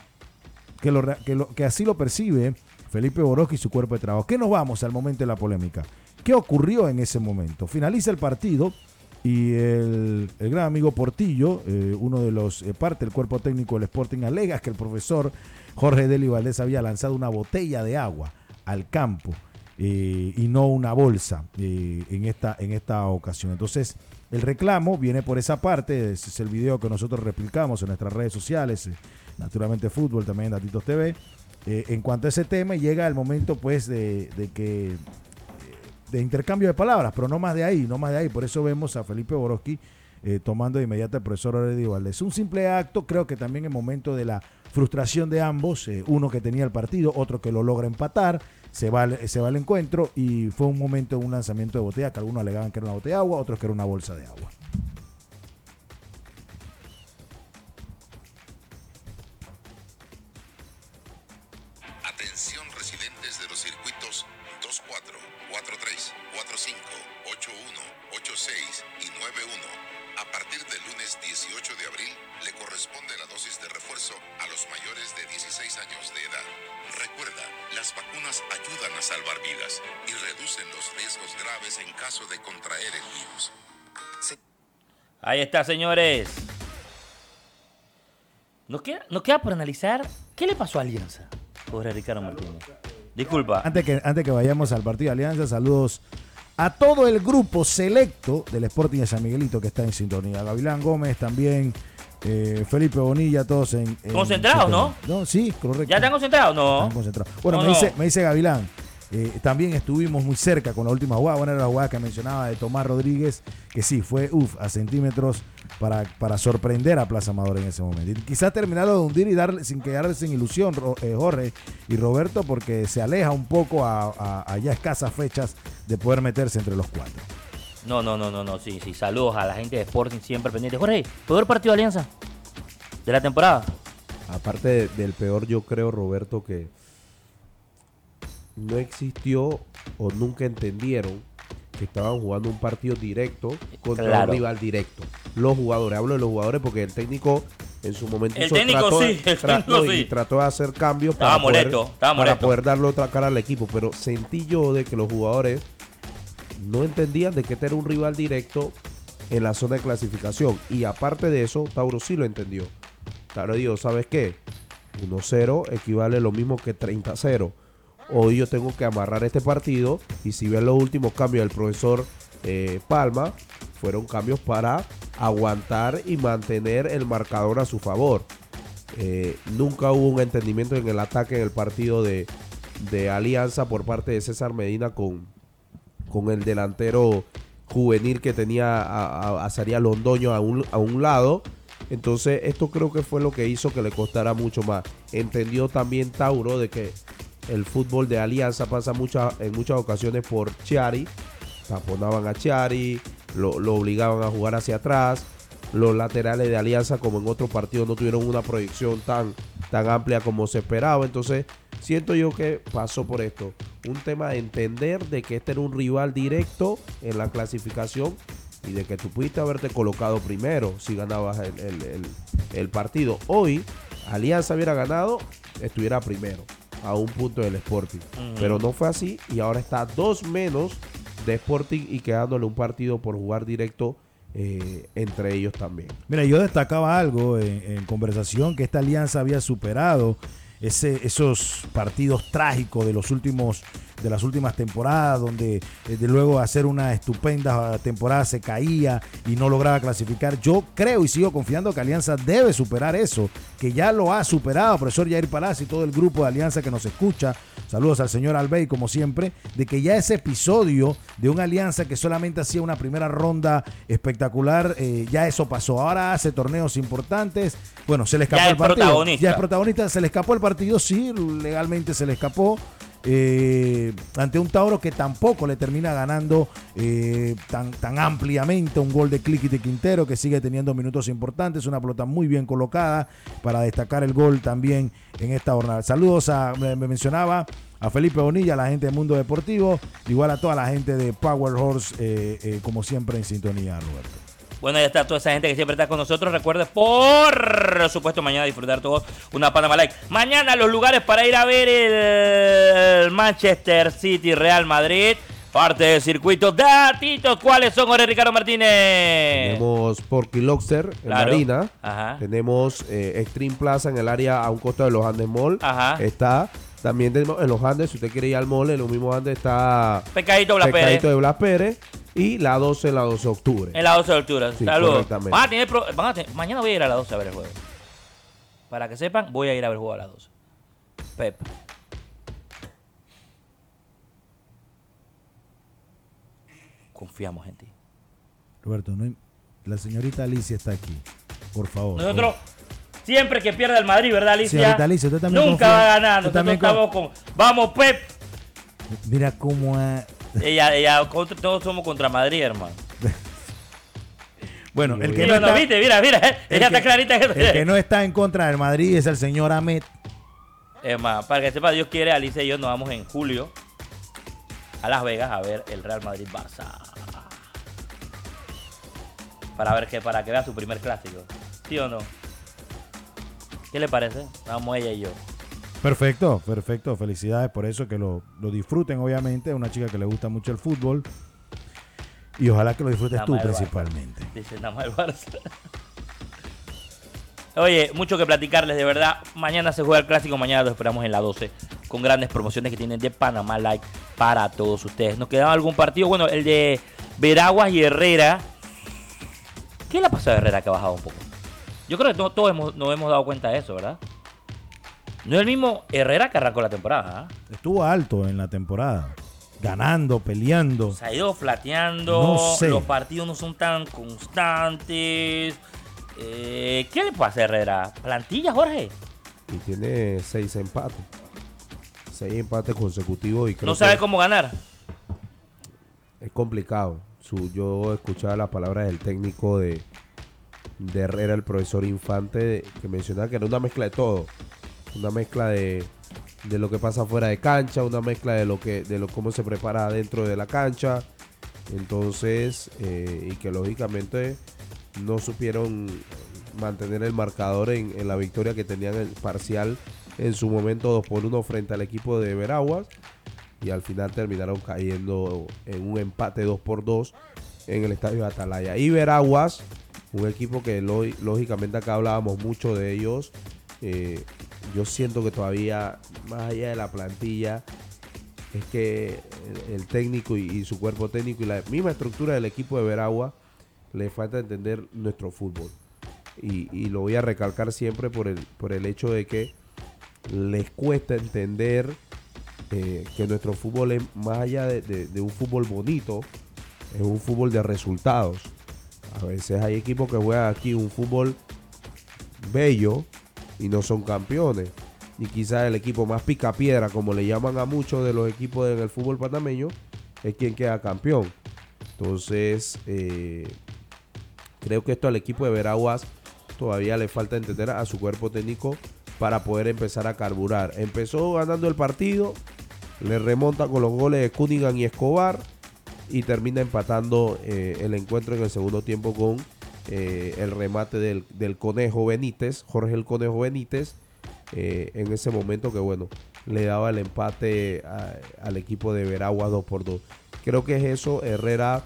que, así lo percibe Felipe Boroski y su cuerpo de trabajo. ¿Qué nos vamos al momento de la polémica? ¿Qué ocurrió en ese momento? Finaliza el partido y el, gran amigo Portillo, eh, uno de los eh, parte del cuerpo técnico del Sporting, alega que el profesor Jorge Deli Valdés había lanzado una botella de agua al campo eh, y no una bolsa en, esta, en esta ocasión. Entonces, el reclamo viene por esa parte, es el video que nosotros replicamos en nuestras redes sociales, eh, naturalmente fútbol, también Datitos TV. Eh, en cuanto a ese tema, llega el momento pues de, que de intercambio de palabras, pero no más de ahí, no más de ahí. Por eso vemos a Felipe Boroski eh, tomando de inmediato al profesor Aurelio Valdés. Un simple acto, creo que también en momento de la frustración de ambos, eh, uno que tenía el partido, otro que lo logra empatar, se va, se va al encuentro y fue un momento de un lanzamiento de botella que algunos alegaban que era una botella de agua, otros que era una bolsa de agua. Atención residentes de los circuitos 24, 43, 45, 81, 86 y 91. A partir del lunes 18 de abril le corresponde la dosis de refuerzo a los mayores de 16 años de edad. Recuerda, las vacunas ayudan a salvar vidas y reducen los riesgos graves en caso de contraer el virus. Ahí está, señores. Nos queda, nos queda por analizar qué le pasó a Alianza, Jorge Ricardo Martínez. Disculpa. Antes que, antes que vayamos al partido de Alianza, saludos a todo el grupo selecto del Sporting de San Miguelito que está en sintonía. Gavilán Gómez también, eh, Felipe Bonilla, todos en... en Concentrados, ¿no? No, sí, correcto. ¿Ya están concentrados? No. Están concentrados. Bueno, No, me, no. Dice, me dice Gavilán, eh, también estuvimos muy cerca con la última jugada. Bueno, era la jugada que mencionaba de Tomás Rodríguez, que sí, fue uf, a centímetros para, para sorprender a Plaza Amador en ese momento. Y quizás terminarlo de hundir y darle sin quedarle sin ilusión, eh, Jorge y Roberto, porque se aleja un poco a, a- a ya escasas fechas de poder meterse entre los cuatro. No, no, no, no, no, sí, sí. Saludos a la gente de Sporting siempre pendiente. Jorge, peor partido de Alianza de la temporada. Aparte de- del peor, yo creo, Roberto, que no existió o nunca entendieron que estaban jugando un partido directo contra Claro. un rival directo. Los jugadores, hablo de los jugadores porque el técnico en su momento El hizo- técnico trató, sí, el técnico y sí. trató de hacer cambios Estaba para, poder, molesto, estaba para molesto. poder darle otra cara al equipo, pero sentí yo de que los jugadores no entendían de que este era un rival directo en la zona de clasificación. Y aparte de eso, Tauro sí lo entendió. Tauro dijo, ¿sabes qué? 1-0 equivale lo mismo que 30-0. Hoy yo tengo que amarrar este partido y si ven los últimos cambios del profesor eh, Palma, fueron cambios para aguantar y mantener el marcador a su favor. Eh, nunca hubo un entendimiento en el ataque en el partido de, de Alianza por parte de César Medina con, con el delantero juvenil que tenía a, a, a Londoño a un, a un lado. Entonces, esto creo que fue lo que hizo que le costara mucho más. Entendió también Tauro de que el fútbol de Alianza pasa mucha, en muchas ocasiones por Chiari. Taponaban a Chiari, lo, obligaban a jugar hacia atrás. Los laterales de Alianza, como en otros partidos, no tuvieron una proyección tan, tan amplia como se esperaba. Entonces, siento yo que pasó por esto. Un tema de entender de que este era un rival directo en la clasificación y de que tú pudiste haberte colocado primero si ganabas el- el partido. Hoy, Alianza hubiera ganado, estuviera primero a un punto del Sporting. Pero no fue así y ahora está dos menos de Sporting y quedándole un partido por jugar directo eh, entre ellos también. Mira, yo destacaba algo en, en conversación que esta alianza había superado ese, esos partidos trágicos de los últimos de las últimas temporadas donde eh, luego de hacer una estupenda temporada se caía y no lograba clasificar. Yo creo y sigo confiando que Alianza debe superar eso, que ya lo ha superado, profesor Jair Palacio y todo el grupo de Alianza que nos escucha. Saludos al señor Albey, como siempre, de que ya ese episodio de una alianza que solamente hacía una primera ronda espectacular, eh, ya eso pasó. Ahora hace torneos importantes. Bueno, se le escapó Ya el partido. Ya es protagonista. Se le escapó el partido, sí, legalmente se le escapó. eh, ante un Tauro que tampoco le termina ganando eh, tan, tan ampliamente un gol de Click y de Quintero que sigue teniendo minutos importantes, una pelota muy bien colocada para destacar el gol también en esta jornada. Saludos a, me me mencionaba a Felipe Bonilla, la gente de Mundo Deportivo, igual a toda la gente de Power Horse, eh, eh, como siempre en sintonía, Roberto. Bueno, ya está toda esa gente que siempre está con nosotros. Recuerde, por supuesto, mañana disfrutar todos una Panama Like. Mañana los lugares para ir a ver el Manchester City Real Madrid. Parte del circuito. Datitos, ¿cuáles son, Jorge Ricardo Martínez? Tenemos Porky Lobster en Claro. Marina. Ajá. Tenemos eh, Extreme Plaza en el área a un costo de los Andes Mall. Ajá. Está. También tenemos en los Andes, si usted quiere ir al mall, en los mismos Andes está Pecadito Blas Pérez. Pescadito de Blas Pérez. Y la 12 en la 12 de octubre. En la 12 de octubre. Sí, Saludos. Van a tener pro- van a tener- mañana voy a ir a las 12 a ver el juego. Para que sepan, voy a ir a ver el juego a las 12. Pep. Confiamos en ti. Roberto, no hay- la señorita Alicia está aquí. Por favor. Nosotros, siempre que pierda el Madrid, ¿verdad, Alicia? Señorita Alicia, usted también Nunca confía- va a ganar. usted Nosotros también con- estamos con. Vamos, Pep. Mira cómo ha- Ella, ella, contra- todos somos contra Madrid, hermano. Bueno, el que, Sí, no está, viste, mira, mira. el Ella que- está clarita. el que no está en contra del Madrid es el señor Ahmed. Es más, para que sepa, Dios quiere, Alicia y yo nos vamos en julio a Las Vegas a ver el Real Madrid Barça. Para ver que para que vea su primer clásico. ¿Sí o no? ¿Qué le parece? Vamos ella y yo. Perfecto, perfecto. Felicidades por eso, que lo, lo disfruten, obviamente. Es una chica que le gusta mucho el fútbol. Y ojalá que lo disfrutes tú principalmente. Dice nada más el Barça. Oye, mucho que platicarles, de verdad. Mañana se juega el clásico, mañana lo esperamos en la 12. Con grandes promociones que tienen de Panamá Like para todos ustedes. ¿Nos quedaba algún partido? Bueno, el de Veraguas y Herrera. ¿Qué le ha pasado a Herrera que ha bajado un poco? Yo creo que to- todos hemos, nos hemos dado cuenta de eso, ¿verdad? No es el mismo Herrera que arrancó la temporada. ¿ah? Estuvo alto en la temporada. Ganando, peleando. Se ha ido flateando. No sé. Los partidos no son tan constantes. Eh, ¿Qué le pasa a Herrera? ¿Plantilla, Jorge? Y tiene seis empates. Seis empates consecutivos y creo No sabe que cómo ganar. es complicado. Su, yo escuchaba las palabras del técnico de, de Herrera, el profesor Infante, que mencionaba que era una mezcla de todo. Una mezcla de, de lo que pasa fuera de cancha, una mezcla de lo que de lo cómo se prepara dentro de la cancha. Entonces, eh, y que lógicamente no supieron mantener el marcador en, en la victoria que tenían el parcial en su momento 2 por 1 frente al equipo de Veraguas y al final terminaron cayendo en un empate 2 por 2 en el estadio de Atalaya. Y Veraguas, un equipo que lógicamente acá hablábamos mucho de ellos. eh, yo siento que todavía, más allá de la plantilla, es que el, técnico y, su cuerpo técnico y la misma estructura del equipo de Veragua le falta entender nuestro fútbol. Y, lo voy a recalcar siempre por el, por el hecho de que les cuesta entender eh, que nuestro fútbol es más allá de un fútbol bonito, es un fútbol de resultados. A veces hay equipos que juegan aquí un fútbol bello y no son campeones. Y quizás el equipo más picapiedra, como le llaman a muchos de los equipos en el fútbol panameño, es quien queda campeón. Entonces, eh, creo que esto al equipo de Veraguas todavía le falta entender a su cuerpo técnico para poder empezar a carburar. Empezó ganando el partido, le remonta con los goles de Cunningham y Escobar y termina empatando eh, el encuentro en el segundo tiempo con eh, el remate del, Conejo Benítez, Jorge el Conejo Benítez, eh, en ese momento que bueno, le daba el empate al equipo de Veragua 2 por 2. Creo que es eso, Herrera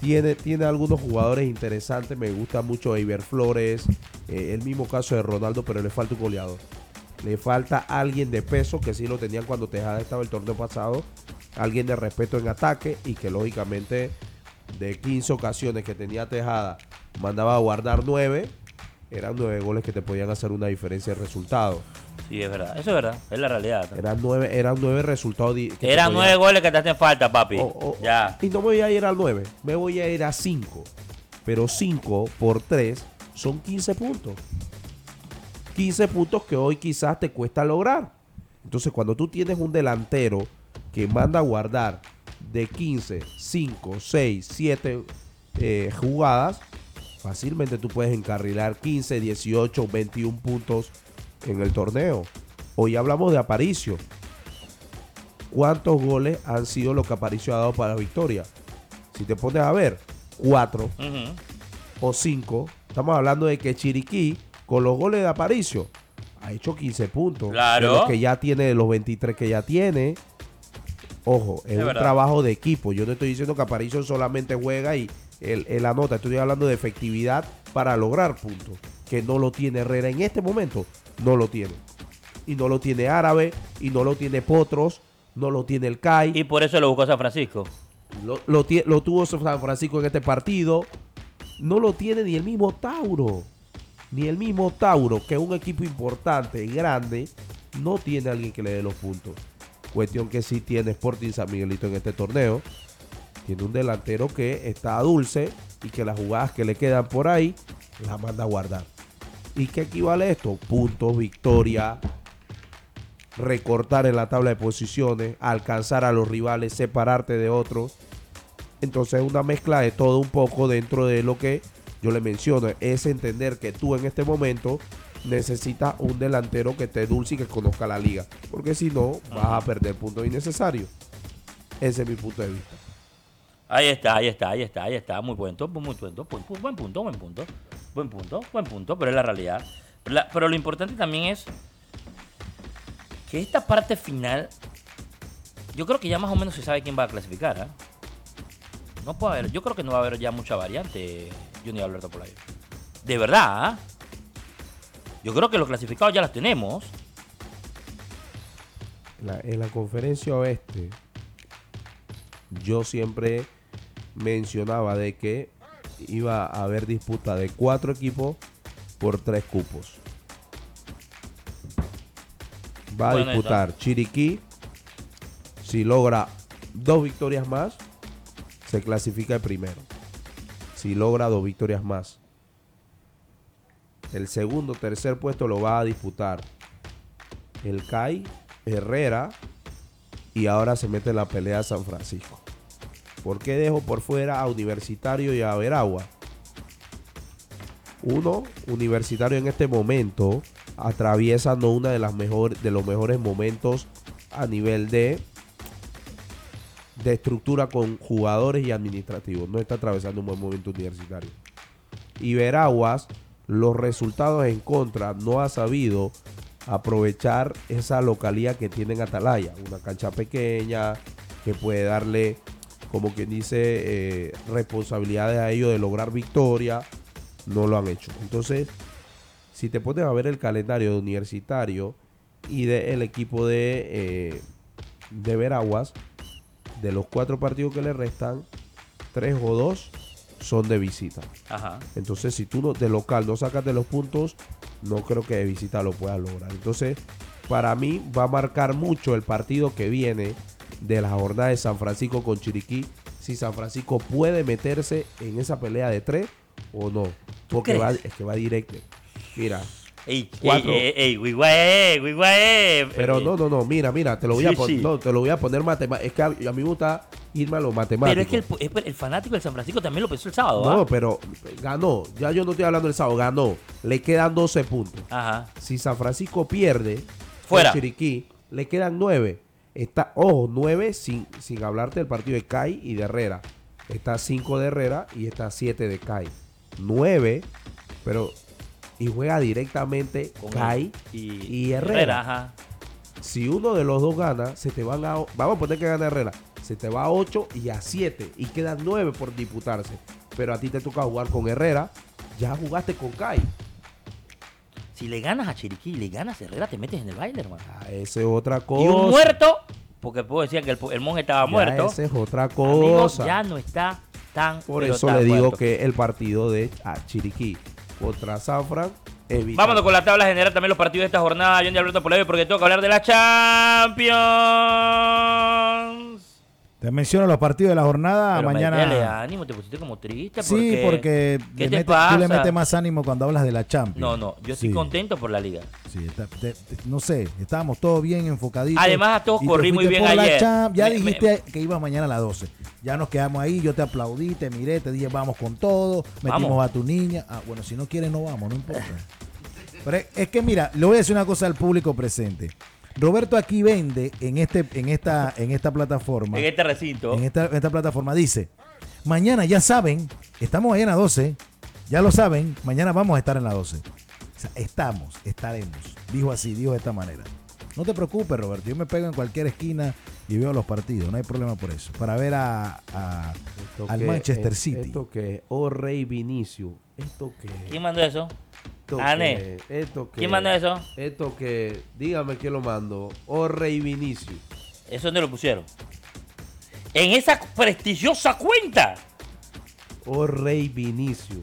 tiene, tiene algunos jugadores interesantes, me gusta mucho Iber Flores, eh, el mismo caso de Ronaldo, pero le falta un goleador. Le falta alguien de peso, que sí lo tenían cuando Tejada estaba el torneo pasado, alguien de respeto en ataque y que lógicamente de 15 ocasiones que tenía Tejada mandaba a guardar 9, eran 9 goles que te podían hacer una diferencia de resultado. Sí, es verdad. Eso es verdad. Es la realidad. Eran 9, eran 9 resultados. Eran nueve goles que te hacen falta, papi. Oh, oh, ya. Y no me voy a ir al 9, me voy a ir a 5. Pero 5 por 3 son 15 puntos. 15 puntos que hoy quizás te cuesta lograr. Entonces, cuando tú tienes un delantero que manda a guardar de 15, 5, 6, 7 eh, jugadas, fácilmente tú puedes encarrilar 15, 18, 21 puntos en el torneo. Hoy hablamos de Aparicio. ¿Cuántos goles han sido lo que Aparicio ha dado para la victoria? Si te pones a ver, 4. Ujú. o 5. Estamos hablando de que Chiriquí, con los goles de Aparicio, ha hecho 15 puntos. Claro. De los que ya tiene, de los 23 que ya tiene. Ojo, es, Es un verdad. trabajo de equipo. Yo no estoy diciendo que Aparicio solamente juega y él, él anota. Estoy hablando de efectividad para lograr puntos. Que no lo tiene Herrera en este momento. No lo tiene. Y no lo tiene Árabe. Y no lo tiene Potros. No lo tiene el CAI. Y por eso lo buscó San Francisco. Lo, lo tuvo San Francisco en este partido. No lo tiene ni el mismo Tauro. Ni el mismo Tauro, que es un equipo importante y grande, no tiene alguien que le dé los puntos. Cuestión que sí tiene Sporting San Miguelito en este torneo. Tiene un delantero que está dulce y que las jugadas que le quedan por ahí las manda a guardar. ¿Y qué equivale esto? Puntos, victoria, recortar en la tabla de posiciones, alcanzar a los rivales, separarte de otros. Entonces es una mezcla de todo un poco dentro de lo que yo le menciono. Es entender que tú en este momento necesitas un delantero que te dulce y que conozca la liga. Porque si no, vas a perder puntos innecesarios. Ese es mi punto de vista. Ahí está, ahí está, ahí está, ahí está. Muy buen muy buen, buen punto, buen punto. Buen punto, buen punto, pero es la realidad. Pero, lo importante también es que esta parte final, yo creo que ya más o menos se sabe quién va a clasificar. ¿ah? No puede haber, yo creo que no va a haber ya mucha variante, Junior Alberto Polayo. De verdad, ¿ah? Yo creo que los clasificados ya los tenemos. La- en la conferencia oeste, yo siempre mencionaba de que iba a haber disputa de cuatro equipos por tres cupos. Va a disputar Chiriquí. Si logra dos victorias más, se clasifica el primero. Si logra dos victorias más, el segundo, tercer puesto lo va a disputar el CAI, Herrera y ahora se mete en la pelea San Francisco. ¿Por qué dejo por fuera a Universitario y a Veragua? Uno, Universitario en este momento atraviesa no una de las mejores de los mejores momentos a nivel de de estructura con jugadores y administrativos. No está atravesando un buen momento universitario. Y Veraguas, los resultados en contra, no ha sabido aprovechar esa localidad que tiene en Atalaya. Una cancha pequeña que puede darle, como quien dice, eh, responsabilidades a ellos de lograr victoria. No lo han hecho. Entonces, si te pones a ver el calendario de universitario y del equipo de, eh, de Veraguas, de los cuatro partidos que le restan, tres o dos son de visita. Ajá. Entonces, si tú no, de local no sacas de los puntos, no creo que de visita lo puedas lograr. Entonces, para mí va a marcar mucho el partido que viene de la jornada de San Francisco con Chiriquí. Si San Francisco puede meterse en esa pelea de tres o no. Porque va, es que va directo. Mira, Ey, Cuatro. ey, ey, guigüe. pero no, no, no, mira, mira, te lo voy Sí, a sí. no, te lo voy a poner matemático. Es que a, a mí me gusta irme a lo matemático. Pero es que el, el- el fanático del San Francisco también lo pensó el sábado, ¿ah? No, pero ganó. Ya yo no estoy hablando del sábado, ganó. Le quedan 12 puntos. Ajá. Si San Francisco pierde, Fuera. Chiriquí, le quedan 9. Está, ojo, 9 sin, sin hablarte del partido de CAI y de Herrera. Está 5 de Herrera y está 7 de CAI. 9, pero. Y juega directamente Con CAI y, y Herrera. ajá. Si uno de los dos gana, se te van a. Vamos a poner que gana Herrera. Se te va a 8 y a 7. Y quedan 9 por disputarse. Pero a ti te toca jugar con Herrera. Ya jugaste con CAI. Si le ganas a Chiriquí y le ganas a Herrera, te metes en el baile, hermano. Ah, esa es otra cosa. Y un muerto, porque puedo decir que el, el monje estaba Ya muerto. Esa es otra amigo, cosa. ya no está tan. Por eso le digo muerto. que el partido de ah, Chiriquí contra vital. Vámonos con la tabla general también los partidos de esta jornada. John de Alberto Polevio, porque tengo que hablar de la Champions. Te menciono los partidos de la jornada. Pero mañana. métele ánimo, te pusiste como triste. Sí, porque ¿Qué le te mete- tú le metes más ánimo cuando hablas de la Champions. No, no, yo estoy Sí, contento por la liga. sí, está- te- te- no sé, estábamos todos bien enfocaditos. Además, a todos corrí muy bien ayer. Champ- ya Me- dijiste que ibas mañana a las 12. Ya nos quedamos ahí, yo te aplaudí, te miré, te dije vamos con todo, metimos Vamos. a tu niña. Ah, bueno, si no quieres no vamos, no importa. Pero es, es que mira, le voy a decir una cosa al público presente. Roberto aquí vende en este en esta en esta plataforma En este recinto. en esta, en esta plataforma dice, mañana ya saben, estamos mañana a 12, Ya lo saben, mañana vamos a estar en la 12. O sea, estamos, estaremos. Dijo así, dijo de esta manera. No te preocupes, Roberto. Yo me pego en cualquier esquina y veo los partidos. No hay problema por eso. Para ver a, al que Manchester es- City. Esto que, oh rey Vinicio. Esto que. ¿Quién mandó eso? Esto Ane. que, esto que. ¿Quién mandó eso? Esto que. Dígame quién lo mandó. Oh rey Vinicio. ¿Eso dónde lo pusieron? En esa prestigiosa cuenta. Oh rey Vinicio.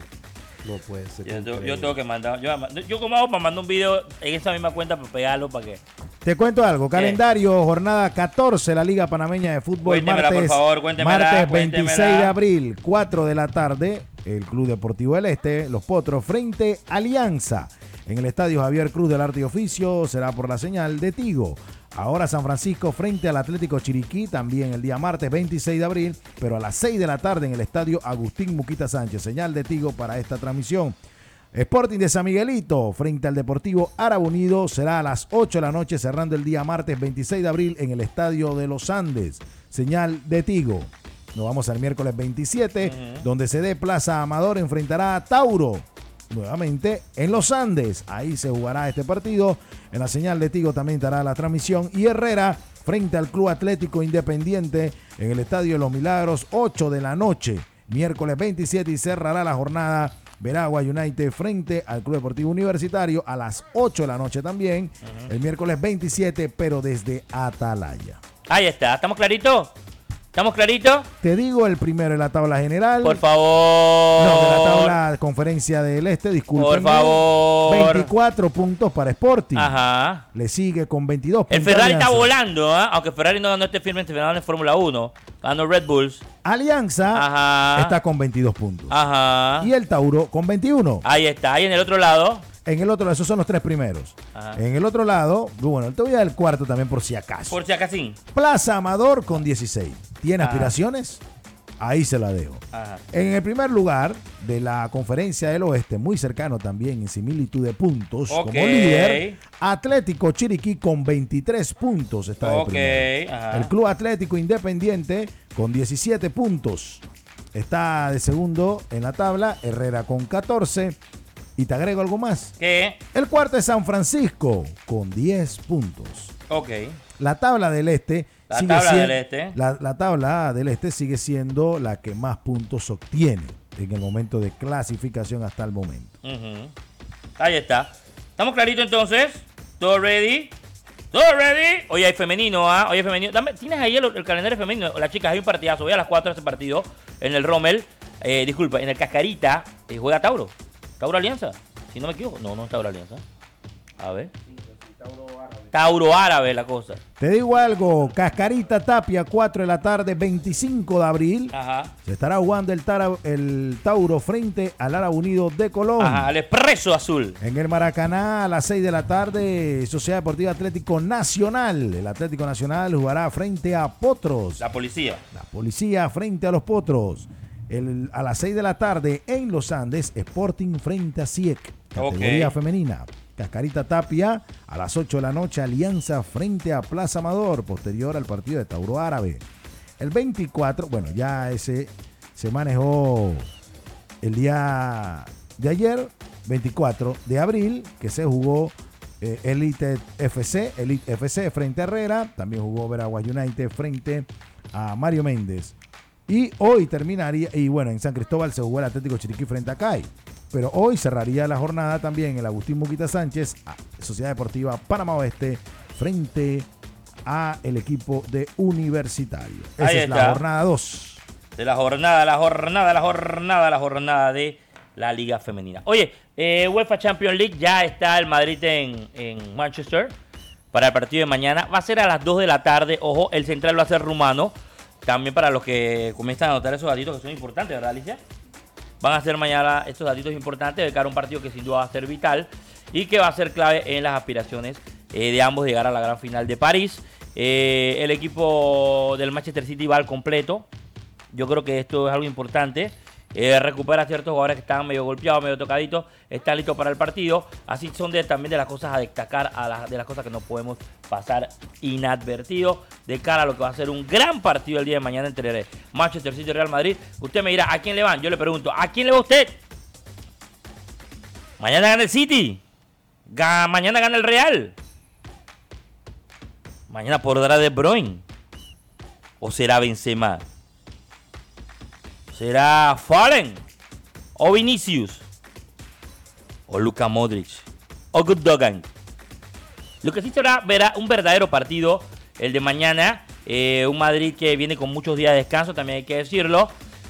No puede ser. Yo, tengo- yo increíble. tengo que mandar. Yo, yo como hago para mandar un video en esa misma cuenta para pegarlo para que. Te cuento algo, calendario, jornada 14, la Liga Panameña de Fútbol, Cuéntemela, por martes, favor, cuéntemela, martes cuéntemela. 26 de abril, 4 de la tarde, el Club Deportivo del Este, Los Potros, frente Alianza, en el Estadio Javier Cruz del Arte y Oficio, será por la señal de Tigo. Ahora San Francisco frente al Atlético Chiriquí, también el día martes 26 de abril, pero a las 6 de la tarde en el Estadio Agustín Muquita Sánchez, señal de Tigo para esta transmisión. Sporting de San Miguelito frente al Deportivo Árabe Unido será a las 8 de la noche cerrando el día martes 26 de abril en el Estadio de los Andes. Señal de Tigo. Nos vamos al miércoles 27 donde se dé Plaza Amador enfrentará a Tauro. Nuevamente en los Andes. Ahí se jugará este partido. En la señal de Tigo también estará la transmisión. Y Herrera frente al Club Atlético Independiente en el Estadio de los Milagros 8 de la noche. Miércoles 27 y cerrará la jornada Veragua United frente al Club Deportivo Universitario a las 8 de la noche también. El miércoles 27, pero desde Atalaya. Ahí está. ¿Estamos claritos? ¿Estamos claritos? Te digo el primero en la tabla general. Por favor. No, de la tabla conferencia del Este, disculpen. Por favor. 24 puntos para Sporting. Ajá. Le sigue con 22 El puntos. Ferrari está volando, ¿ah? aunque Ferrari no ganó este firme este verano en Fórmula 1, ganó Red Bulls. Alianza Ajá. está con 22 puntos. Ajá. Y el Tauro con 21. Ahí está. Ahí en el otro lado. En el otro, esos son los tres primeros. Ajá. En el otro lado, bueno, te voy a dar el cuarto también por si acaso. Por si acaso. sí. Plaza Amador con 16. ¿Tiene Ajá. aspiraciones? Ahí se la dejo. Ajá. En el primer lugar de la conferencia del oeste, muy cercano también en similitud de puntos como líder, Atlético Chiriquí con 23 puntos está de primero. El Club Atlético Independiente con 17 puntos está de segundo en la tabla, Herrera con 14 y te agrego algo más. ¿Qué? El cuarto es San Francisco con 10 puntos. Ok. La tabla del este La sigue tabla sien- del este. La, la tabla del este sigue siendo la que más puntos obtiene en el momento de clasificación hasta el momento. Ahí está. ¿Estamos claritos entonces? ¿Todo ready? ¿Todo ready? Hoy hay femenino, ¿ah? Hoy hay femenino. Dame- ¿Tienes ahí el, el calendario femenino? Las chicas, hay un partidazo. Voy a las 4 ese partido. En el Rommel. Eh, disculpa, en el Cascarita. eh, juega Tauro. Tauro Alianza. Si no me equivoco. No, no es Tauro Alianza. A ver. Tauro Árabe la cosa. Te digo algo, Cascarita Tapia, 4 de la tarde, 25 de abril. Ajá. Se estará jugando el, Tara- el Tauro frente al Árabe Unido de Colón. Ajá. Al Expreso Azul. En el Maracaná a las 6 de la tarde, Sociedad Deportiva Atlético Nacional. El Atlético Nacional jugará frente a Potros. La policía. La policía frente a los potros. El- a las 6 de la tarde en Los Andes, Sporting frente a CIEC. Categoría femenina. Cascarita Tapia a las 8 de la noche, Alianza frente a Plaza Amador, posterior al partido de Tauro Árabe. El 24, bueno, ya ese se manejó el día de ayer, 24 de abril, que se jugó eh, Elite FC, Elite FC frente a Herrera, también jugó Veragua United frente a Mario Méndez. Y hoy terminaría, y bueno, en San Cristóbal se jugó el Atlético Chiriquí frente a CAI. Pero hoy cerraría la jornada también el Agustín Muquita Sánchez, Sociedad Deportiva Panamá Oeste, frente a el equipo de Universitario. Esa Ahí es la jornada 2. de la jornada, la jornada, la jornada, la jornada de la Liga Femenina. Oye, eh, UEFA Champions League ya está el Madrid en, en Manchester para el partido de mañana. Va a ser a las 2 de la tarde. Ojo, el central va a ser rumano. También para los que comienzan a anotar esos datitos que son importantes, ¿verdad, Alicia? Van a ser mañana estos datitos importantes de cara a un partido que sin duda va a ser vital y que va a ser clave en las aspiraciones eh, de ambos llegar a la gran final de París. Eh, el equipo del Manchester City va al completo. Yo creo que esto es algo importante. Eh, recupera ciertos jugadores que estaban medio golpeados, medio tocaditos, están listos para el partido. Así son también de las cosas a destacar, a de las cosas que no podemos pasar inadvertidos de cara a lo que va a ser un gran partido el día de mañana entre Manchester City y Real Madrid. Usted me dirá, ¿a quién le van? Yo le pregunto, ¿a quién le va usted? Mañana gana el City. Mañana gana el Real. Mañana podrá De Bruyne. ¿O será Benzema? ¿Será Fallen? ¿O Vinicius? ¿O Luka Modric? ¿O Gundogan? Lo que sí será verá un verdadero partido el de mañana. eh, un Madrid que viene con muchos días de descanso, también hay que decirlo.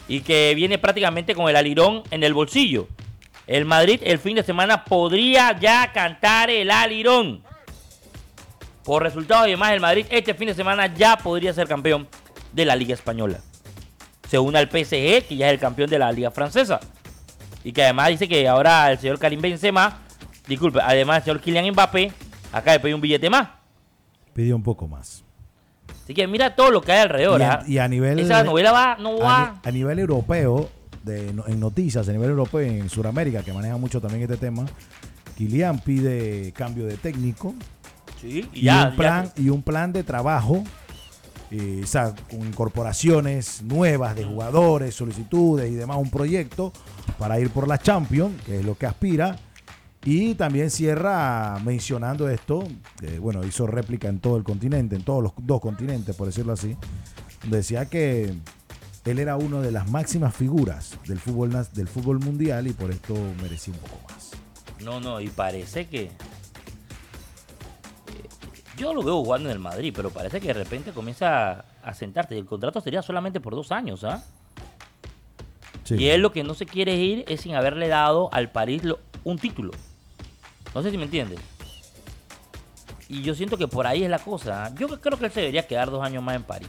Y que viene prácticamente con el alirón en el bolsillo. El Madrid el fin de semana podría ya cantar el alirón. Por resultados y demás, el Madrid este fin de semana ya podría ser campeón de la Liga Española. Se une al PSG, que ya es el campeón de la Liga Francesa. Y que además dice que ahora el señor Karim Benzema, disculpe, además el señor Kylian Mbappé, acaba de pedir un billete más. Pidió un poco más. Así que mira todo lo que hay alrededor. Y a- ¿ah? y a nivel- Esa novela va, no A, va. a nivel europeo, de, en noticias, a nivel europeo, en Sudamérica, que maneja mucho también este tema, Kylian pide cambio de técnico Sí, y y, ya, un, ya- plan, y un plan de trabajo, eh, o sea, con incorporaciones nuevas de jugadores, solicitudes y demás, un proyecto para ir por la Champions, que es lo que aspira. Y también cierra mencionando esto, bueno, hizo réplica en todo el continente, en todos los dos continentes, por decirlo así, decía que él era uno de las máximas figuras del fútbol, del fútbol mundial y por esto merecía un poco más. No, no, y parece que. Yo lo veo jugando en el Madrid, pero parece que de repente comienza a sentarse. Y el contrato sería solamente por dos años, ¿ah? Sí. Y él lo que no se quiere ir es sin haberle dado al París lo- un título. No sé si me entiendes. Y yo siento que por ahí es la cosa. ¿ah? Yo creo que él se debería quedar dos años más en París.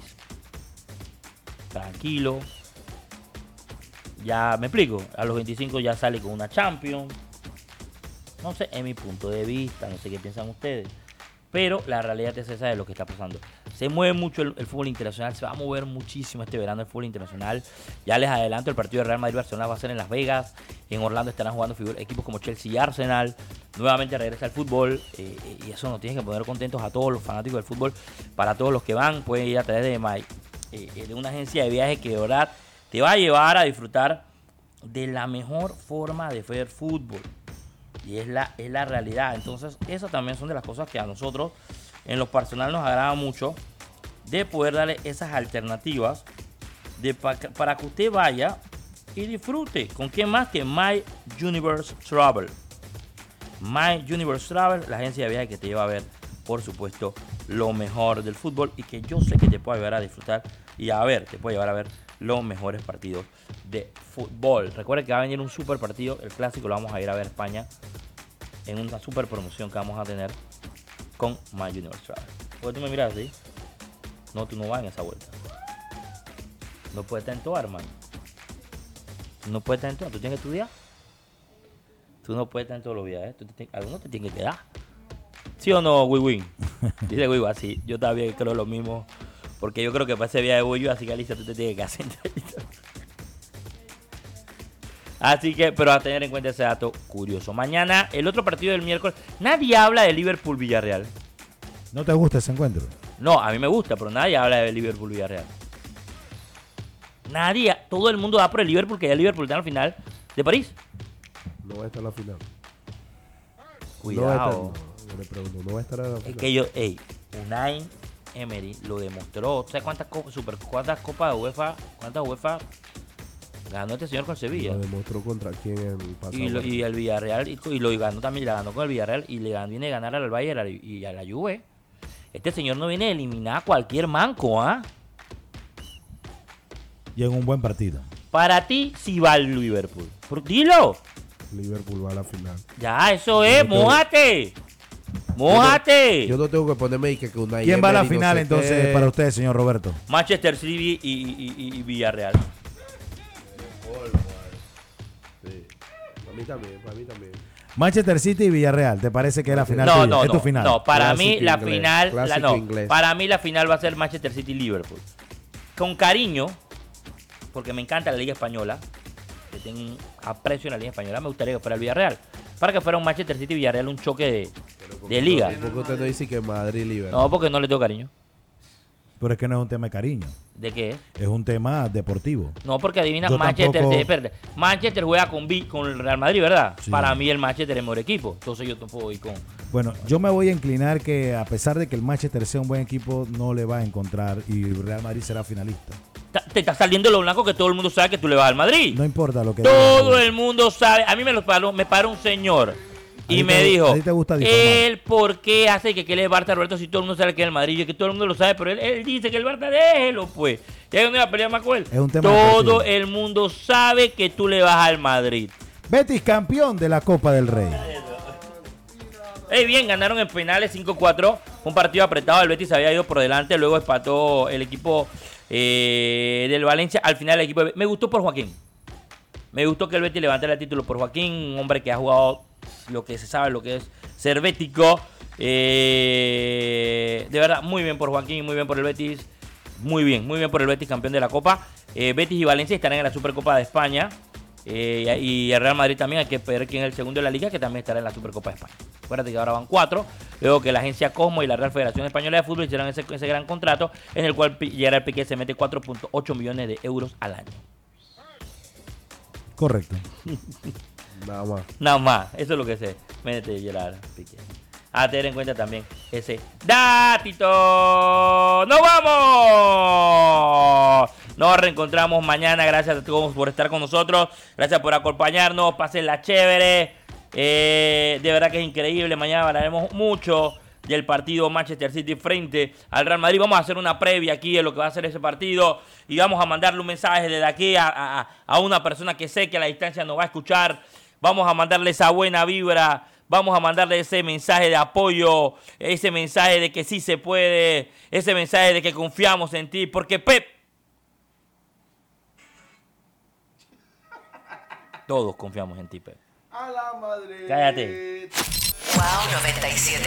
Tranquilo. Ya me explico. A los 25 ya sale con una Champions. No sé, es mi punto de vista. No sé qué piensan ustedes. Pero la realidad es esa de lo que está pasando. Se mueve mucho el, fútbol internacional. Se va a mover muchísimo este verano el fútbol internacional. Ya les adelanto, el partido de Real Madrid-Barcelona va a ser en Las Vegas. En Orlando estarán jugando equipos como Chelsea y Arsenal. Nuevamente regresa el fútbol. eh, y eso nos tiene que poner contentos a todos los fanáticos del fútbol. Para todos los que van, pueden ir a través de, eh, de una agencia de viajes que de verdad te va a llevar a disfrutar de la mejor forma de ver fútbol. Y es la, es la realidad. Entonces, esas también son de las cosas que a nosotros, en lo personal, nos agrada mucho. De poder darle esas alternativas de pa- para que usted vaya y disfrute. ¿Con quién más que My Universe Travel? My Universe Travel, la agencia de viaje que te lleva a ver, por supuesto, lo mejor del fútbol y que yo sé que te puede ayudar a disfrutar y a ver, te puede llevar a ver los mejores partidos de fútbol. Recuerda que va a venir un super partido, el clásico lo vamos a ir a ver a España en una super promoción que vamos a tener con My Universe Travel. ¿Por qué tú me miras así? No, tú no vas en esa vuelta. No puedes estar en tu hermano. No puedes estar en tu tú tienes que estudiar. Tú no puedes estar en todos los viajes. Tú te algunos te tienen que quedar. ¿Sí o no, Wiwin? Dice Wiwin así. Yo también creo lo mismo. Porque yo creo que para ese viaje voy yo, así que Alicia, tú te tienes que hacer. Así que, pero a tener en cuenta ese dato curioso. Mañana, el otro partido del miércoles. Nadie habla de Liverpool-Villarreal. ¿No te gusta ese encuentro? No, a mí me gusta, pero nadie habla de Liverpool Villarreal. Nadie, todo el mundo va por el Liverpool, que ya el Liverpool está en la final de París. No va a estar en la final. Cuidado. No va a estar, no, yo le pregunto, no va a estar en la es final. que yo, ey, Unai Emery lo demostró. ¿Sabes cuántas copas, super, cuántas copas de UEFA, cuántas UEFA ganó este señor con Sevilla? Lo demostró contra quién el pasado. Y, lo- y el Villarreal, y, y lo ganó también, la ganó con el Villarreal y le ganó, viene a ganar al Bayern y a la Juve. Este señor no viene a eliminar a cualquier manco, ¿ah? Y en un buen partido. Para ti, si va el Liverpool. Dilo. Liverpool va a la final. Ya, eso es. Yo no Mójate. Yo no tengo que ponerme y que, que una ¿Quién va a la no final sé entonces qué. para usted, señor Roberto? Manchester City y, y- y- y Villarreal. Sí. Para mí también, para mí también. Manchester City y Villarreal, ¿te parece que es la final No, tuya? no, es no. tu final? No, para mí la inglés, final. La, no, inglés. para mí la final va a ser Manchester City Liverpool. Con cariño, porque me encanta la Liga Española. Que tengo aprecio en la Liga Española. Me gustaría que fuera el Villarreal. Para que fuera un Manchester City Villarreal, un choque de, de liga. ¿Por qué usted no dice que Madrid Liverpool? No, porque no le tengo cariño. Pero es que no es un tema de cariño, ¿De qué? es un tema deportivo. No, porque adivina, Yo Manchester, tampoco- espérate, Manchester juega con, Vi- con el Real Madrid, ¿verdad? Sí. Para mí el Manchester es el mejor equipo. Entonces yo tampoco ir con... Bueno, yo me voy a inclinar que a pesar de que el Manchester sea un buen equipo, no le va a encontrar y Real Madrid será finalista. Ta- Te está saliendo lo blanco que todo el mundo sabe que tú le vas al Madrid. No importa lo que Todo diga. el mundo sabe. A mí me lo paró, me paró un señor y me te- dijo, te gusta él por qué hace que, que le Barça Roberto si todo el mundo sabe que es el Madrid y que todo el mundo lo sabe, pero él, él dice que el Barça déjelo pues. Ya no iba a pelear más con él. Es un tema todo el mundo sabe que tú le vas al Madrid. Betis campeón de la Copa del Rey. Eh, bien, ganaron en penales 5-4. Un partido apretado. El Betis había ido por delante. Luego empató el equipo eh, del Valencia. Al final, el equipo. de- Me gustó por Joaquín. Me gustó que el Betis levantara el título por Joaquín. Un hombre que ha jugado lo que se sabe, lo que es ser bético. Eh, de verdad, muy bien por Joaquín. Muy bien por el Betis. Muy bien, muy bien por el Betis, campeón de la Copa. Eh, Betis y Valencia estarán en la Supercopa de España. Eh, y el Real Madrid también hay que ver quién es el segundo de la liga, que también estará en la Supercopa de España. Acuérdate que ahora van cuatro. Luego que la agencia Cosmo y la Real Federación Española de Fútbol hicieron ese, ese gran contrato en el cual Gerard Piqué se mete 4.8 millones de euros al año. Correcto. Nada más. Nada más, eso es lo que se mete Gerard Piqué. A tener en cuenta también ese datito. ¡Nos vamos! Nos reencontramos mañana. Gracias a todos por estar con nosotros. Gracias por acompañarnos. Pásenla chévere. Eh, de verdad que es increíble. Mañana hablaremos mucho del partido Manchester City frente al Real Madrid. Vamos a hacer una previa aquí de lo que va a ser ese partido y vamos a mandarle un mensaje desde aquí a, a- a una persona que sé que a la distancia nos va a escuchar. Vamos a mandarle esa buena vibra. Vamos a mandarle ese mensaje de apoyo, ese mensaje de que sí se puede, ese mensaje de que confiamos en ti, porque Pep, todos confiamos en ti, Pep. A la madre. Cállate. Wow 97.